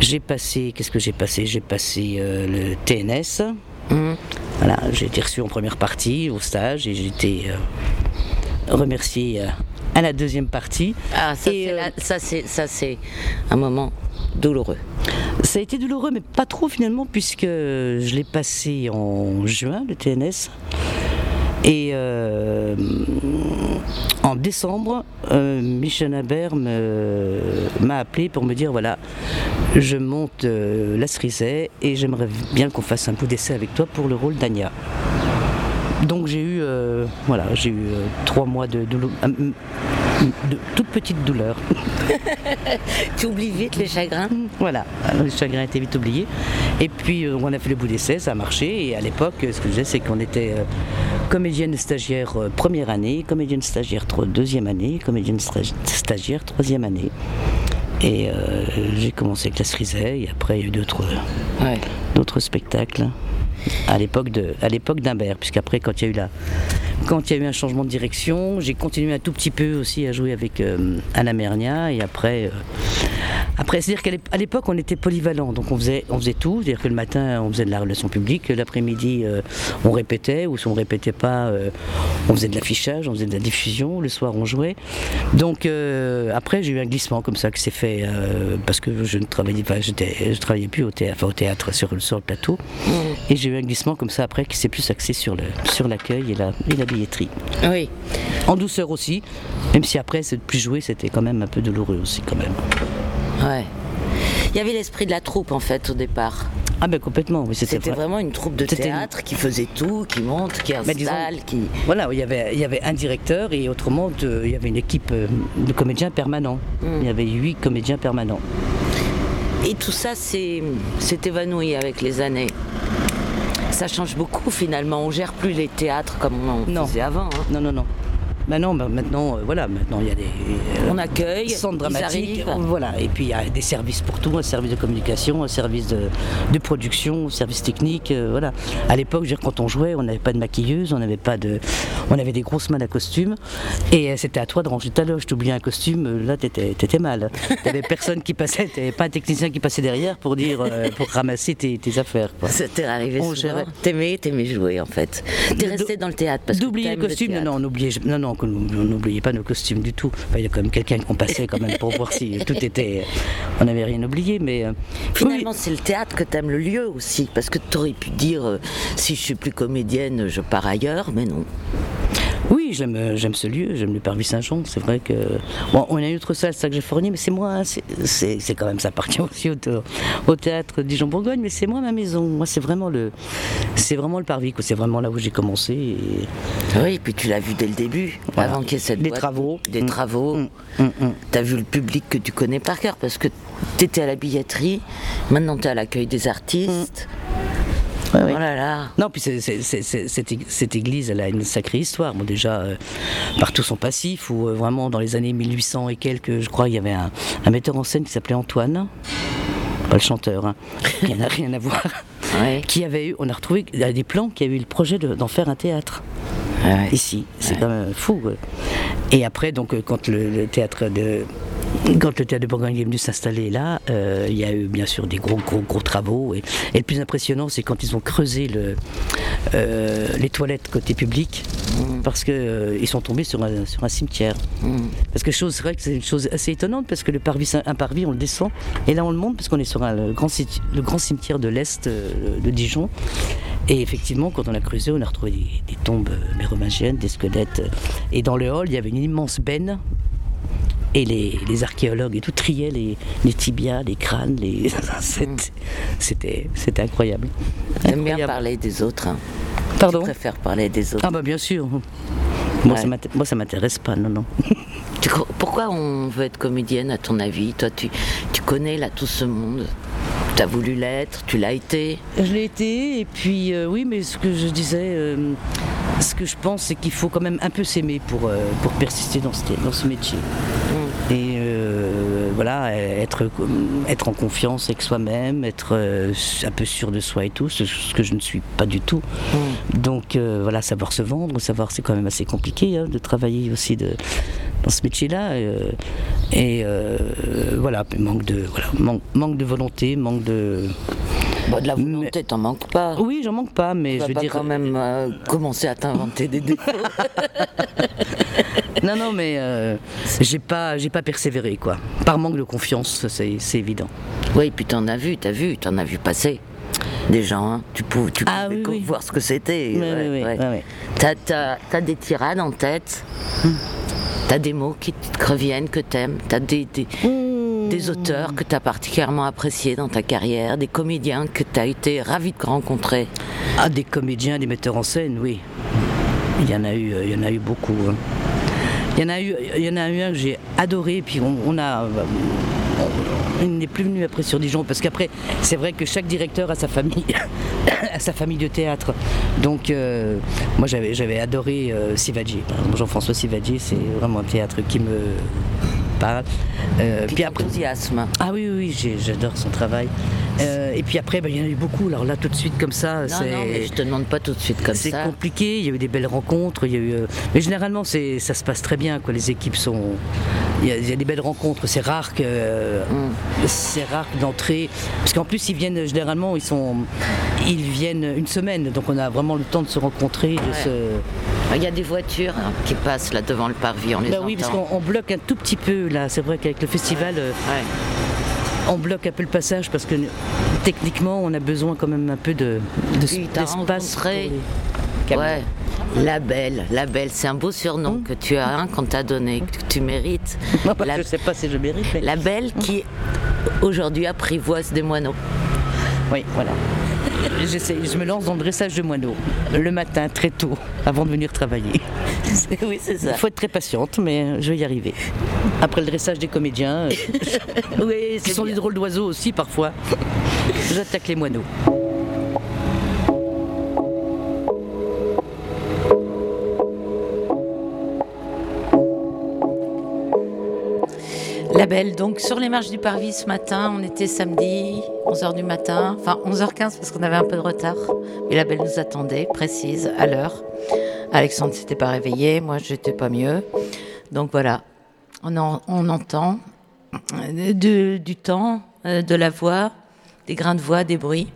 j'ai passé. Qu'est-ce que j'ai passé? J'ai passé le TNS. Mmh. Voilà, j'ai été reçu en première partie au stage et j'ai été remercié à la deuxième partie. Ah, ça, c'est la- ça, c'est, ça, c'est un moment douloureux. Ça a été douloureux, mais pas trop finalement, puisque je l'ai passé en juin, le TNS. Et euh, en décembre, euh, Michel Imbert me- m'a appelé pour me dire voilà, je monte euh, la Cerisay et j'aimerais bien qu'on fasse un bout d'essai avec toi pour le rôle d'Anya. Donc j'ai eu, euh, voilà, j'ai eu euh, trois mois de, douleur- euh, de toute petite douleur. tu oublies vite les chagrins Voilà, les chagrins étaient vite oubliés. Et puis euh, on a fait le bout d'essai, ça a marché. Et à l'époque, ce que je disais, c'est qu'on était comédienne stagiaire première année, comédienne stagiaire deuxième année, comédienne stagiaire troisième année. Et j'ai commencé avec la Cerisay, et après il y a eu d'autres d'autres spectacles. À l'époque d'Imbert, puisqu'après quand il y a eu la, quand il y a eu un changement de direction, j'ai continué un tout petit peu aussi à jouer avec euh, Anna Mernia et après, euh, Après, c'est-à-dire qu'à l'époque, on était polyvalent, donc on faisait, on faisait tout. C'est-à-dire que le matin, on faisait de la relation publique, l'après-midi, euh, on répétait, ou si on répétait pas, on faisait de l'affichage, on faisait de la diffusion, le soir, on jouait. Donc après, j'ai eu un glissement comme ça qui s'est fait parce que je ne travaillais pas, j'étais, je travaillais plus au théâtre, enfin, au théâtre sur, le- sur le plateau, et j'ai eu un glissement comme ça après qui s'est plus axé sur le, sur l'accueil et la, et la billetterie. Oui. En douceur aussi, même si après, c'est de plus jouer, c'était quand même un peu douloureux aussi quand même. Ouais. Il y avait l'esprit de la troupe en fait au départ. Ah ben complètement, oui, c'était C'était vrai. vraiment une troupe de théâtre qui faisait tout, qui monte, qui Mais disons- installe, qui. Voilà, il y avait, il y avait un directeur et autrement, de- il y avait une équipe euh, de comédiens permanents. Il y avait huit comédiens permanents. Et tout ça s'est évanoui avec les années. Ça change beaucoup finalement. On gère plus les théâtres comme on faisait avant. hein. Non, non, non. Maintenant, bah, maintenant, euh, voilà, maintenant il y a des euh, On accueille, centres dramatiques, voilà, et puis il y a des services pour tout, un service de communication, un service de, de production, un service technique, euh, voilà. À l'époque, quand on jouait, on n'avait pas de maquilleuse, on n'avait pas de, on avait des grosses mains à costume, et c'était à toi de ranger ta loge. T'oubliais un costume, là t'étais, t'étais mal. T'avais personne qui passait, t'avais pas un technicien qui passait derrière pour dire, euh, pour ramasser tes, tes affaires. quoi. Ça t'est arrivé On souvent. T'aimais, t'aimais jouer en fait. T'es resté dans le théâtre parce que D'oublier le costume, non, non, on oubliait, non, non, que nous- on n'oubliait pas nos costumes du tout. Enfin, il y a quand même quelqu'un qu'on passait quand même pour voir si tout était. On n'avait rien oublié, mais. euh, Finalement, c'est le théâtre que t'aimes le lieu aussi, parce que t'aurais pu dire euh, si je suis plus comédienne, je pars ailleurs, mais non. Oui, j'aime, euh, j'aime ce lieu, j'aime le Parvis Saint-Jean. C'est vrai que. Bon, on a une autre salle, ça que j'ai fourni, mais c'est moi. C'est, c'est, c'est quand même, ça appartient aussi au, au théâtre Dijon-Bourgogne, mais c'est moi ma maison. Moi, c'est vraiment le, c'est vraiment le Parvis, quoi. C'est vraiment là où j'ai commencé. Et... Oui, et puis tu l'as vu dès le début, Voilà. avant qu'il y ait cette Des boîte, travaux. Des Mm. travaux. Mm, mm. T'as vu le public que tu connais par cœur, parce que t'étais à la billetterie, maintenant t'es à l'accueil des artistes. Ouais. Oh là là. Non, puis c'est- c'est- c'est- c'est- cette, ég- cette église, elle a une sacrée histoire. Bon, déjà, euh, par tout son passif, où euh, vraiment dans les années 1800 et quelques, je crois, il y avait un, un metteur en scène qui s'appelait Antoine, pas le chanteur, hein, qui n'a rien à voir, qui avait eu, on a retrouvé il y a des plans qui avaient eu le projet de- d'en faire un théâtre. Ici, c'est quand même fou. Et après, donc, euh, quand le, le théâtre de quand le théâtre de Bourgogne est venu s'installer là, euh, il y a eu bien sûr des gros gros gros travaux. Et, et le plus impressionnant, c'est quand ils ont creusé le, euh, les toilettes côté public, parce que euh, sont tombés sur un, sur un cimetière. Parce que chose, c'est vrai que c'est une chose assez étonnante, parce que le parvis, un parvis, on le descend, et là on le monte parce qu'on est sur un- le, grand, le grand cimetière de l'est euh, de Dijon. Et effectivement, quand on a creusé, on a retrouvé des, des tombes mérovingiennes, des squelettes. Et dans le hall, il y avait une immense benne. Et les, les archéologues et tout triaient les, les tibias, les crânes, les... c'était- c'était c'était incroyable. J'aime bien parler des autres. hein. Pardon Tu préfères parler des autres. Ah bah bien sûr. Moi, Ouais. ça m'intéresse pas, non, non. Pourquoi on veut être comédienne à ton avis? Toi, tu, tu connais là tout ce monde? Tu as voulu l'être, tu l'as été. Je l'ai été, et puis euh, oui, mais ce que je disais, euh, ce que je pense, c'est qu'il faut quand même un peu s'aimer pour, euh, pour persister dans ce, dans ce métier. Et euh, voilà, être, être en confiance avec soi-même, être un peu sûr de soi et tout, ce, que je ne suis pas du tout. Donc euh, voilà, savoir se vendre, savoir, c'est quand même assez compliqué hein, de travailler aussi de, dans ce métier-là. euh, et euh, voilà, manque de, voilà, manque, manque de volonté, manque de. Bon, de la volonté, t'en manques pas. Oui, j'en manque pas, mais Tu je veux pas dire. quand même euh, commencer à t'inventer des défauts. Non, non, mais euh, j'ai pas, j'ai pas persévéré, quoi. Par manque de confiance, c'est évident. Oui, puis t'en as vu, t'as vu, t'en as vu passer. Des gens, hein. tu pouvais, tu Ah oui, oui. voir ce que c'était. Oui, ouais, ouais. ouais. T'as, des tirades en tête? T'as des mots qui te reviennent, que t'aimes. T'as des, des, des auteurs que t'as particulièrement appréciés dans ta carrière, des comédiens que t'as été ravi de rencontrer. Ah, des comédiens, des metteurs en scène, oui. Il y en a eu, euh, il y en a eu beaucoup. hein. Il y en a eu, il y en a eu un que j'ai adoré, puis on, on a. il n'est plus venu après sur Dijon parce qu'après c'est vrai que chaque directeur a sa famille sa famille de théâtre. Donc euh, moi j'avais adoré euh, Sivadji. Jean-François Sivadji c'est vraiment un théâtre qui me parle Euh, puis après Enthousiasme. ah oui oui, oui, j'adore son travail Euh, et puis après, bah, il y en a eu beaucoup. Alors là, tout de suite, comme ça, c'est. non, mais je te demande pas tout de suite comme C'est ça. compliqué, il y a eu des belles rencontres, il y a eu, euh, mais généralement c'est, ça se passe très bien, quoi. les équipes sont... Il y, a, il y a des belles rencontres, c'est rare que Mm. c'est rare d'entrer, parce qu'en plus ils viennent généralement, ils, sont, ils viennent une semaine, donc on a vraiment le temps de se rencontrer, de Ouais. se... Il y a des voitures hein, qui passent là devant le parvis, on les Bah oui, parce qu'on on bloque un tout petit peu là, c'est vrai qu'avec le festival... euh, On bloque un peu le passage parce que techniquement on a besoin quand même un peu de, d'espace. les- Ouais. La belle, la belle, c'est un beau surnom que tu as, hein, qu'on t'a donné, que tu mérites. la... Je sais pas si je mérite, mais... La belle qui aujourd'hui apprivoise des moineaux. Oui, voilà. J'essaie, je me lance dans le dressage de moineaux le matin très tôt avant de venir travailler. oui, c'est ça. Il faut être très patiente, mais je vais y arriver. Après le dressage des comédiens, euh, oui, qui sont des drôles d'oiseaux aussi parfois, j'attaque les moineaux. La belle, donc sur les marches du parvis ce matin, on était samedi, 11h du matin, enfin 11h15 parce qu'on avait un peu de retard. Mais la belle nous attendait, précise, à l'heure. Alexandre s'était pas réveillé, moi j'étais pas mieux. Donc voilà, on, en- on entend euh, du temps, euh, de la voix, des grains de voix, des bruits.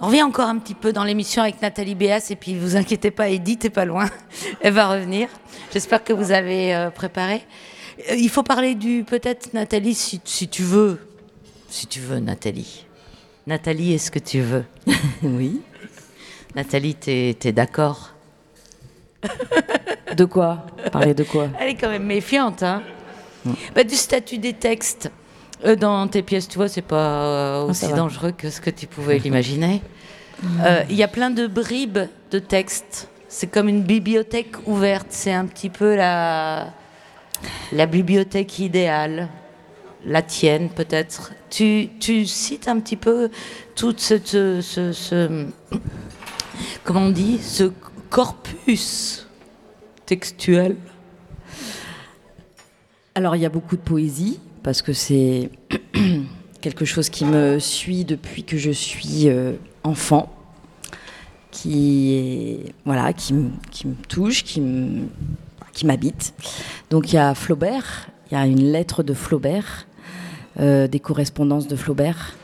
On revient encore un petit peu dans l'émission avec Nathalie Béas et puis vous inquiétez pas, Edith est pas loin, elle va revenir. J'espère que vous avez euh, préparé. Euh, Il faut parler du peut-être Nathalie si, si tu veux, si tu veux Nathalie. Nathalie, est-ce que tu veux? Oui. Nathalie, t'es es, d'accord? De quoi? Parler de quoi? Elle est quand même méfiante, hein Bah, Du statut des textes euh, dans tes pièces, tu vois, c'est pas euh, Ah, aussi dangereux que ce que tu pouvais l'imaginer. Euh, Il y a plein de bribes de textes. C'est comme une bibliothèque ouverte. C'est un petit peu la, la bibliothèque idéale. La tienne, peut-être. Tu, cites un petit peu tout ce, ce, comment on dit, ce corpus textuel? Alors il y a beaucoup de poésie parce que c'est quelque chose qui me suit depuis que je suis euh, enfant, qui voilà, qui me touche, qui me- qui m'habite. Donc il y a Flaubert, il y a une lettre de Flaubert, euh, des correspondances de Flaubert.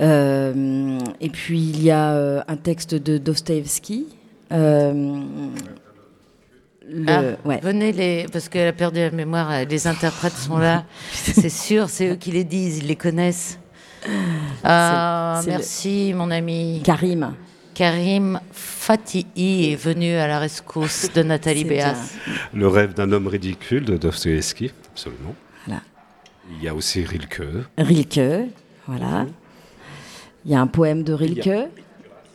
Euh, et puis il y a euh, un texte de Dostoevsky. le- Ah, ouais. Venez les parce qu'elle a perdu la mémoire. Les interprètes sont là. c'est sûr, c'est eux qui les disent, ils les connaissent. Ah, le- merci mon ami. Karim. Karim Fatihi est venu à la rescousse de Nathalie Béas. Le rêve d'un homme ridicule de Dostoevsky, absolument. Voilà. Il y a aussi Rilke. Rilke, voilà. Il y a un poème de Rilke.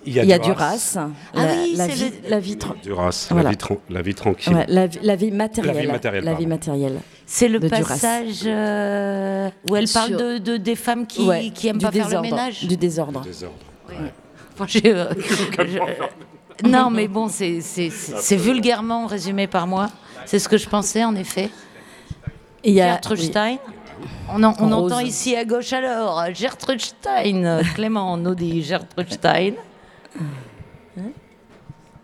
Il y a Duras. Duras. Ah la, oui, la c'est vie, le- la vie, tra- Duras, Voilà. la, vie tran- la vie tranquille. ouais, la, vie- la vie matérielle. La vie matérielle, La vie pardon. matérielle. C'est le passage euh, où elle parle Sur- de, de- des femmes qui, Ouais, qui aiment du pas faire le ménage. Du désordre. Enfin, euh, je- Non, mais bon, c'est- vulgairement résumé par moi. C'est ce que je pensais, en effet. Et il y a- Gertrude oui. Stein. On, en- on En rose. entend ici à gauche alors Gertrude Stein. Clément nous dit Gertrude Stein.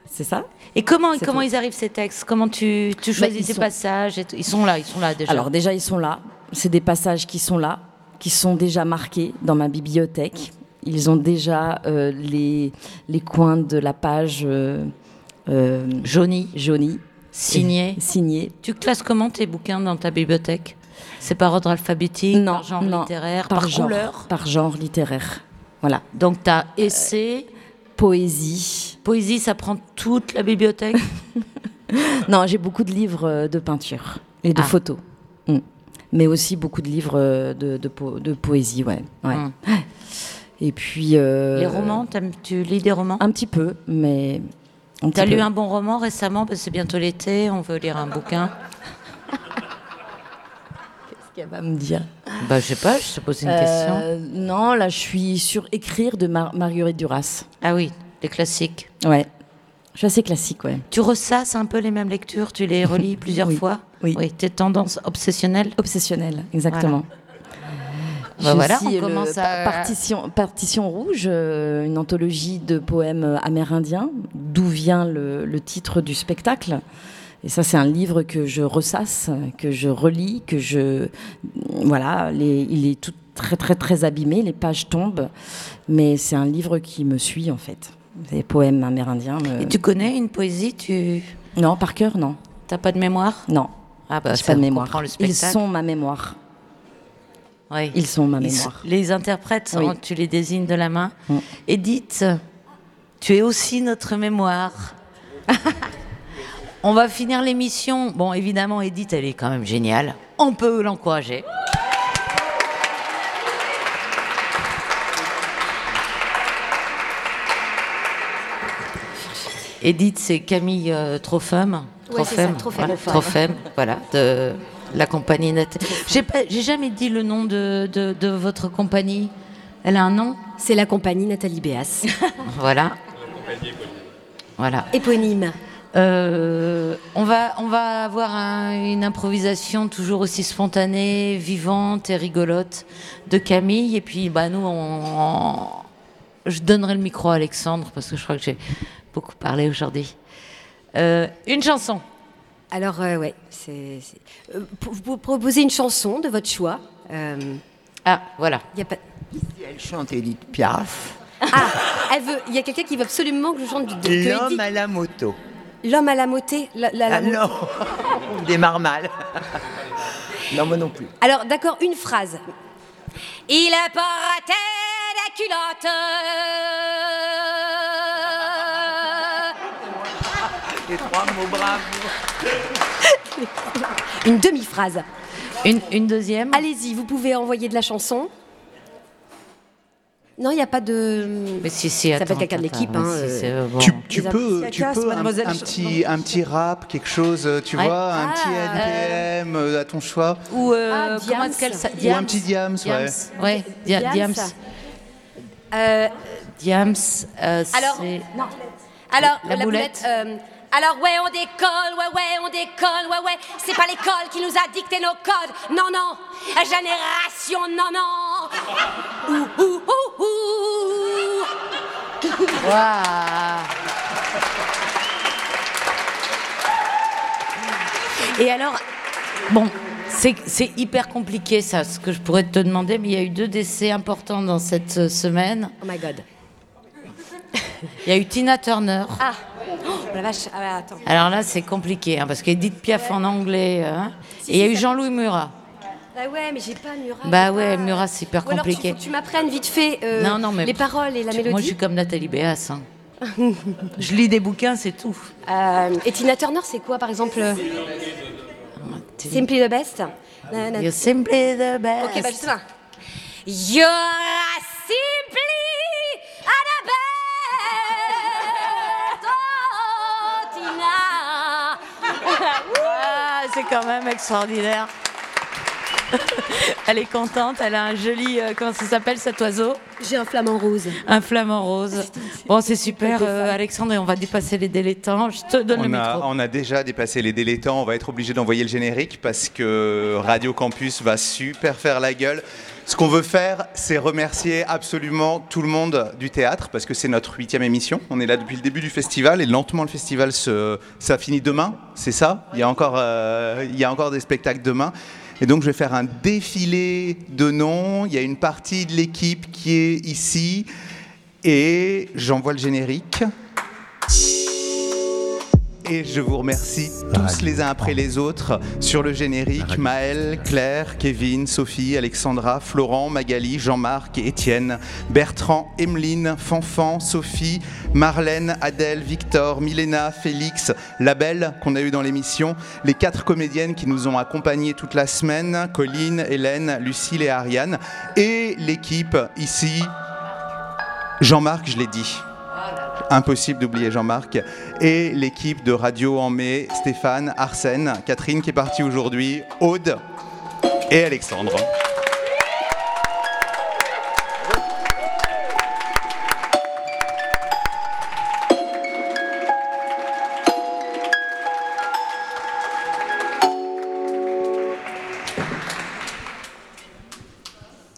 C'est ça? Et comment, C'est comment tout. ils arrivent ces textes? Comment tu, tu Bah, choisis sont- passages et Ils sont là, ils sont là déjà. Alors déjà, ils sont là. C'est des passages qui sont là, qui sont déjà marqués dans ma bibliothèque. Ils ont déjà euh, les, les coins de la page euh, euh, jaunie. jaunie. Signé. Signé. Tu classes comment tes bouquins dans ta bibliothèque? C'est par ordre alphabétique, Non, par genre non, littéraire, par, genre, couleur? Par genre littéraire. Voilà. Donc tu as essai, Poésie. poésie, ça prend toute la bibliothèque? Non, j'ai beaucoup de livres de peinture et de Ah. photos. Mm. Mais aussi beaucoup de livres de, de, po- de poésie, ouais. ouais. Mm. Et puis. euh, Les romans, tu lis des romans? Un petit peu, mais. T'as lu un bon roman récemment Parce que c'est bientôt l'été, on veut lire un bouquin. Qu'est-ce qu'elle va me dire? Bah, je sais pas, je te pose une question. Euh, Non, là, je suis sur Écrire de Mar- Marguerite Duras. Ah oui, les classiques. Ouais. Je suis assez classique, ouais. Tu ressasses un peu les mêmes lectures Tu les relis plusieurs Oui. fois? Oui. Oui, tes tendances obsessionnelles? Obsessionnelle, exactement. Bah voilà, on le commence à- Partition, Partition Rouge, euh, une anthologie de poèmes amérindiens, d'où vient le, le titre du spectacle? Et ça, c'est un livre que je ressasse, que je relis, que je. Voilà, les- il est tout très, très, très abîmé, les pages tombent. Mais c'est un livre qui me suit, en fait. Les poèmes amérindiens. me- Et tu connais une poésie? Tu... Non, par cœur, non. T'as pas de mémoire? Non. Ah bah, J'ai pas de mémoire. le Ils sont ma mémoire. Oui. Ils sont ma mémoire. les interprètes, Oui. hein, tu les désignes de la main. Mm. Edith, tu es aussi notre mémoire. On va finir l'émission. Bon, évidemment, Edith, elle est quand même géniale. On peut l'encourager. Edith, c'est Camille euh, Trofem. Ouais, c'est ça. Voilà, voilà, de la compagnie Nat. J'ai pas- j'ai jamais dit le nom de, de- de votre compagnie. Elle a un nom? C'est la compagnie Nathalie Béas. Voilà. Voilà. Éponyme. Euh, on, va, on va avoir un- une improvisation toujours aussi spontanée, vivante et rigolote de Camille. Et puis, bah, nous, on, on- je donnerai le micro à Alexandre parce que je crois que j'ai beaucoup parlé aujourd'hui. Euh, une chanson. Alors, euh, ouais, c'est. euh, pour- vous proposez une chanson de votre choix. Euh, ah, voilà. Y a pas... Elle chante Edith Piaf. Ah, elle veut. Il y a quelqu'un qui veut absolument que je chante du. L'homme à la moto. L'homme à la motée. La, la- la Ah non, on démarre mal. non, moi non plus. Alors, d'accord, une phrase. Il portait des culottes. Les trois mots braves. Une demi-phrase. Une, une deuxième Allez-y, vous pouvez envoyer de la chanson. Non, il n'y a pas de. Mais si, si, Ça attends, peut être quelqu'un de l'équipe. hein, si, euh. euh, bon. Tu, tu peux, tu peux un, mademoiselle un petit, un petit rap, quelque chose, euh, tu Ouais. vois, un petit Ah, NPM euh, à ton choix. Ou euh, Ah, comment est-ce qu'elle Ou un petit Diams, ouais. Diams, ouais. Dia- Diams. Diams. Euh, Diams, euh, alors, c'est- non. Alors, La la, boulette. boulette. Alors, ouais, on décolle, ouais, ouais, on décolle, ouais, ouais. C'est pas l'école qui nous a dicté nos codes. Non, non. La génération, non, non. Ouh, ouh, ouh, ouh. Waouh. Et alors, bon, c'est c'est hyper compliqué ça, ce que je pourrais te demander, mais il y a eu deux décès importants dans cette euh, semaine. Oh my god. Il y a eu Tina Turner. Ah. Oh, la vache. Ah, attends. Alors là, c'est compliqué, hein, parce qu'Edith Piaf en anglais. hein. et il y a eu Jean-Louis Murat. Bah ouais, mais j'ai pas Murat. Bah ouais, pas- Murat, c'est hyper Ou alors, tu- compliqué. que tu m'apprennes vite fait euh, Non, non, mais les paroles et la Tu- mélodie. Moi, je suis comme Nathalie Béas. hein. je lis des bouquins, c'est tout. Euh, et Tina Turner, c'est quoi, par exemple euh, Simply the best? You're simply the best. Ok, bah justement. You're quand même extraordinaire. elle est contente, elle a un joli. euh, comment ça s'appelle cet oiseau? J'ai un flamant rose. Un flamant rose. Bon, c'est super, euh, Alexandre, et on va dépasser les délais de temps. Je te donne le On a, micro. on a déjà dépassé les délais temps, on va être obligé d'envoyer le générique parce que Radio Campus va super faire la gueule. Ce qu'on veut faire, c'est remercier absolument tout le monde du théâtre parce que c'est notre huitième émission. On est là depuis le début du festival et lentement le festival se, ça finit demain, c'est ça? Euh, il y a encore des spectacles demain. Et donc je vais faire un défilé de noms. Il y a une partie de l'équipe qui est ici et j'envoie le générique. Et je vous remercie tous les uns après les autres sur le générique. Maël, Claire, Kevin, Sophie, Alexandra, Florent, Magali, Jean-Marc, Étienne, Bertrand, Emeline, Fanfan, Sophie, Marlène, Adèle, Victor, Milena, Félix, la belle qu'on a eu dans l'émission, les quatre comédiennes qui nous ont accompagnés toute la semaine, Colline, Hélène, Lucille et Ariane, et l'équipe ici, Jean-Marc, je l'ai dit. Impossible d'oublier Jean-Marc. Et l'équipe de Radio en mai, Stéphane, Arsène, Catherine qui est partie aujourd'hui, Aude et Alexandre.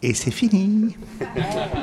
Et c'est fini.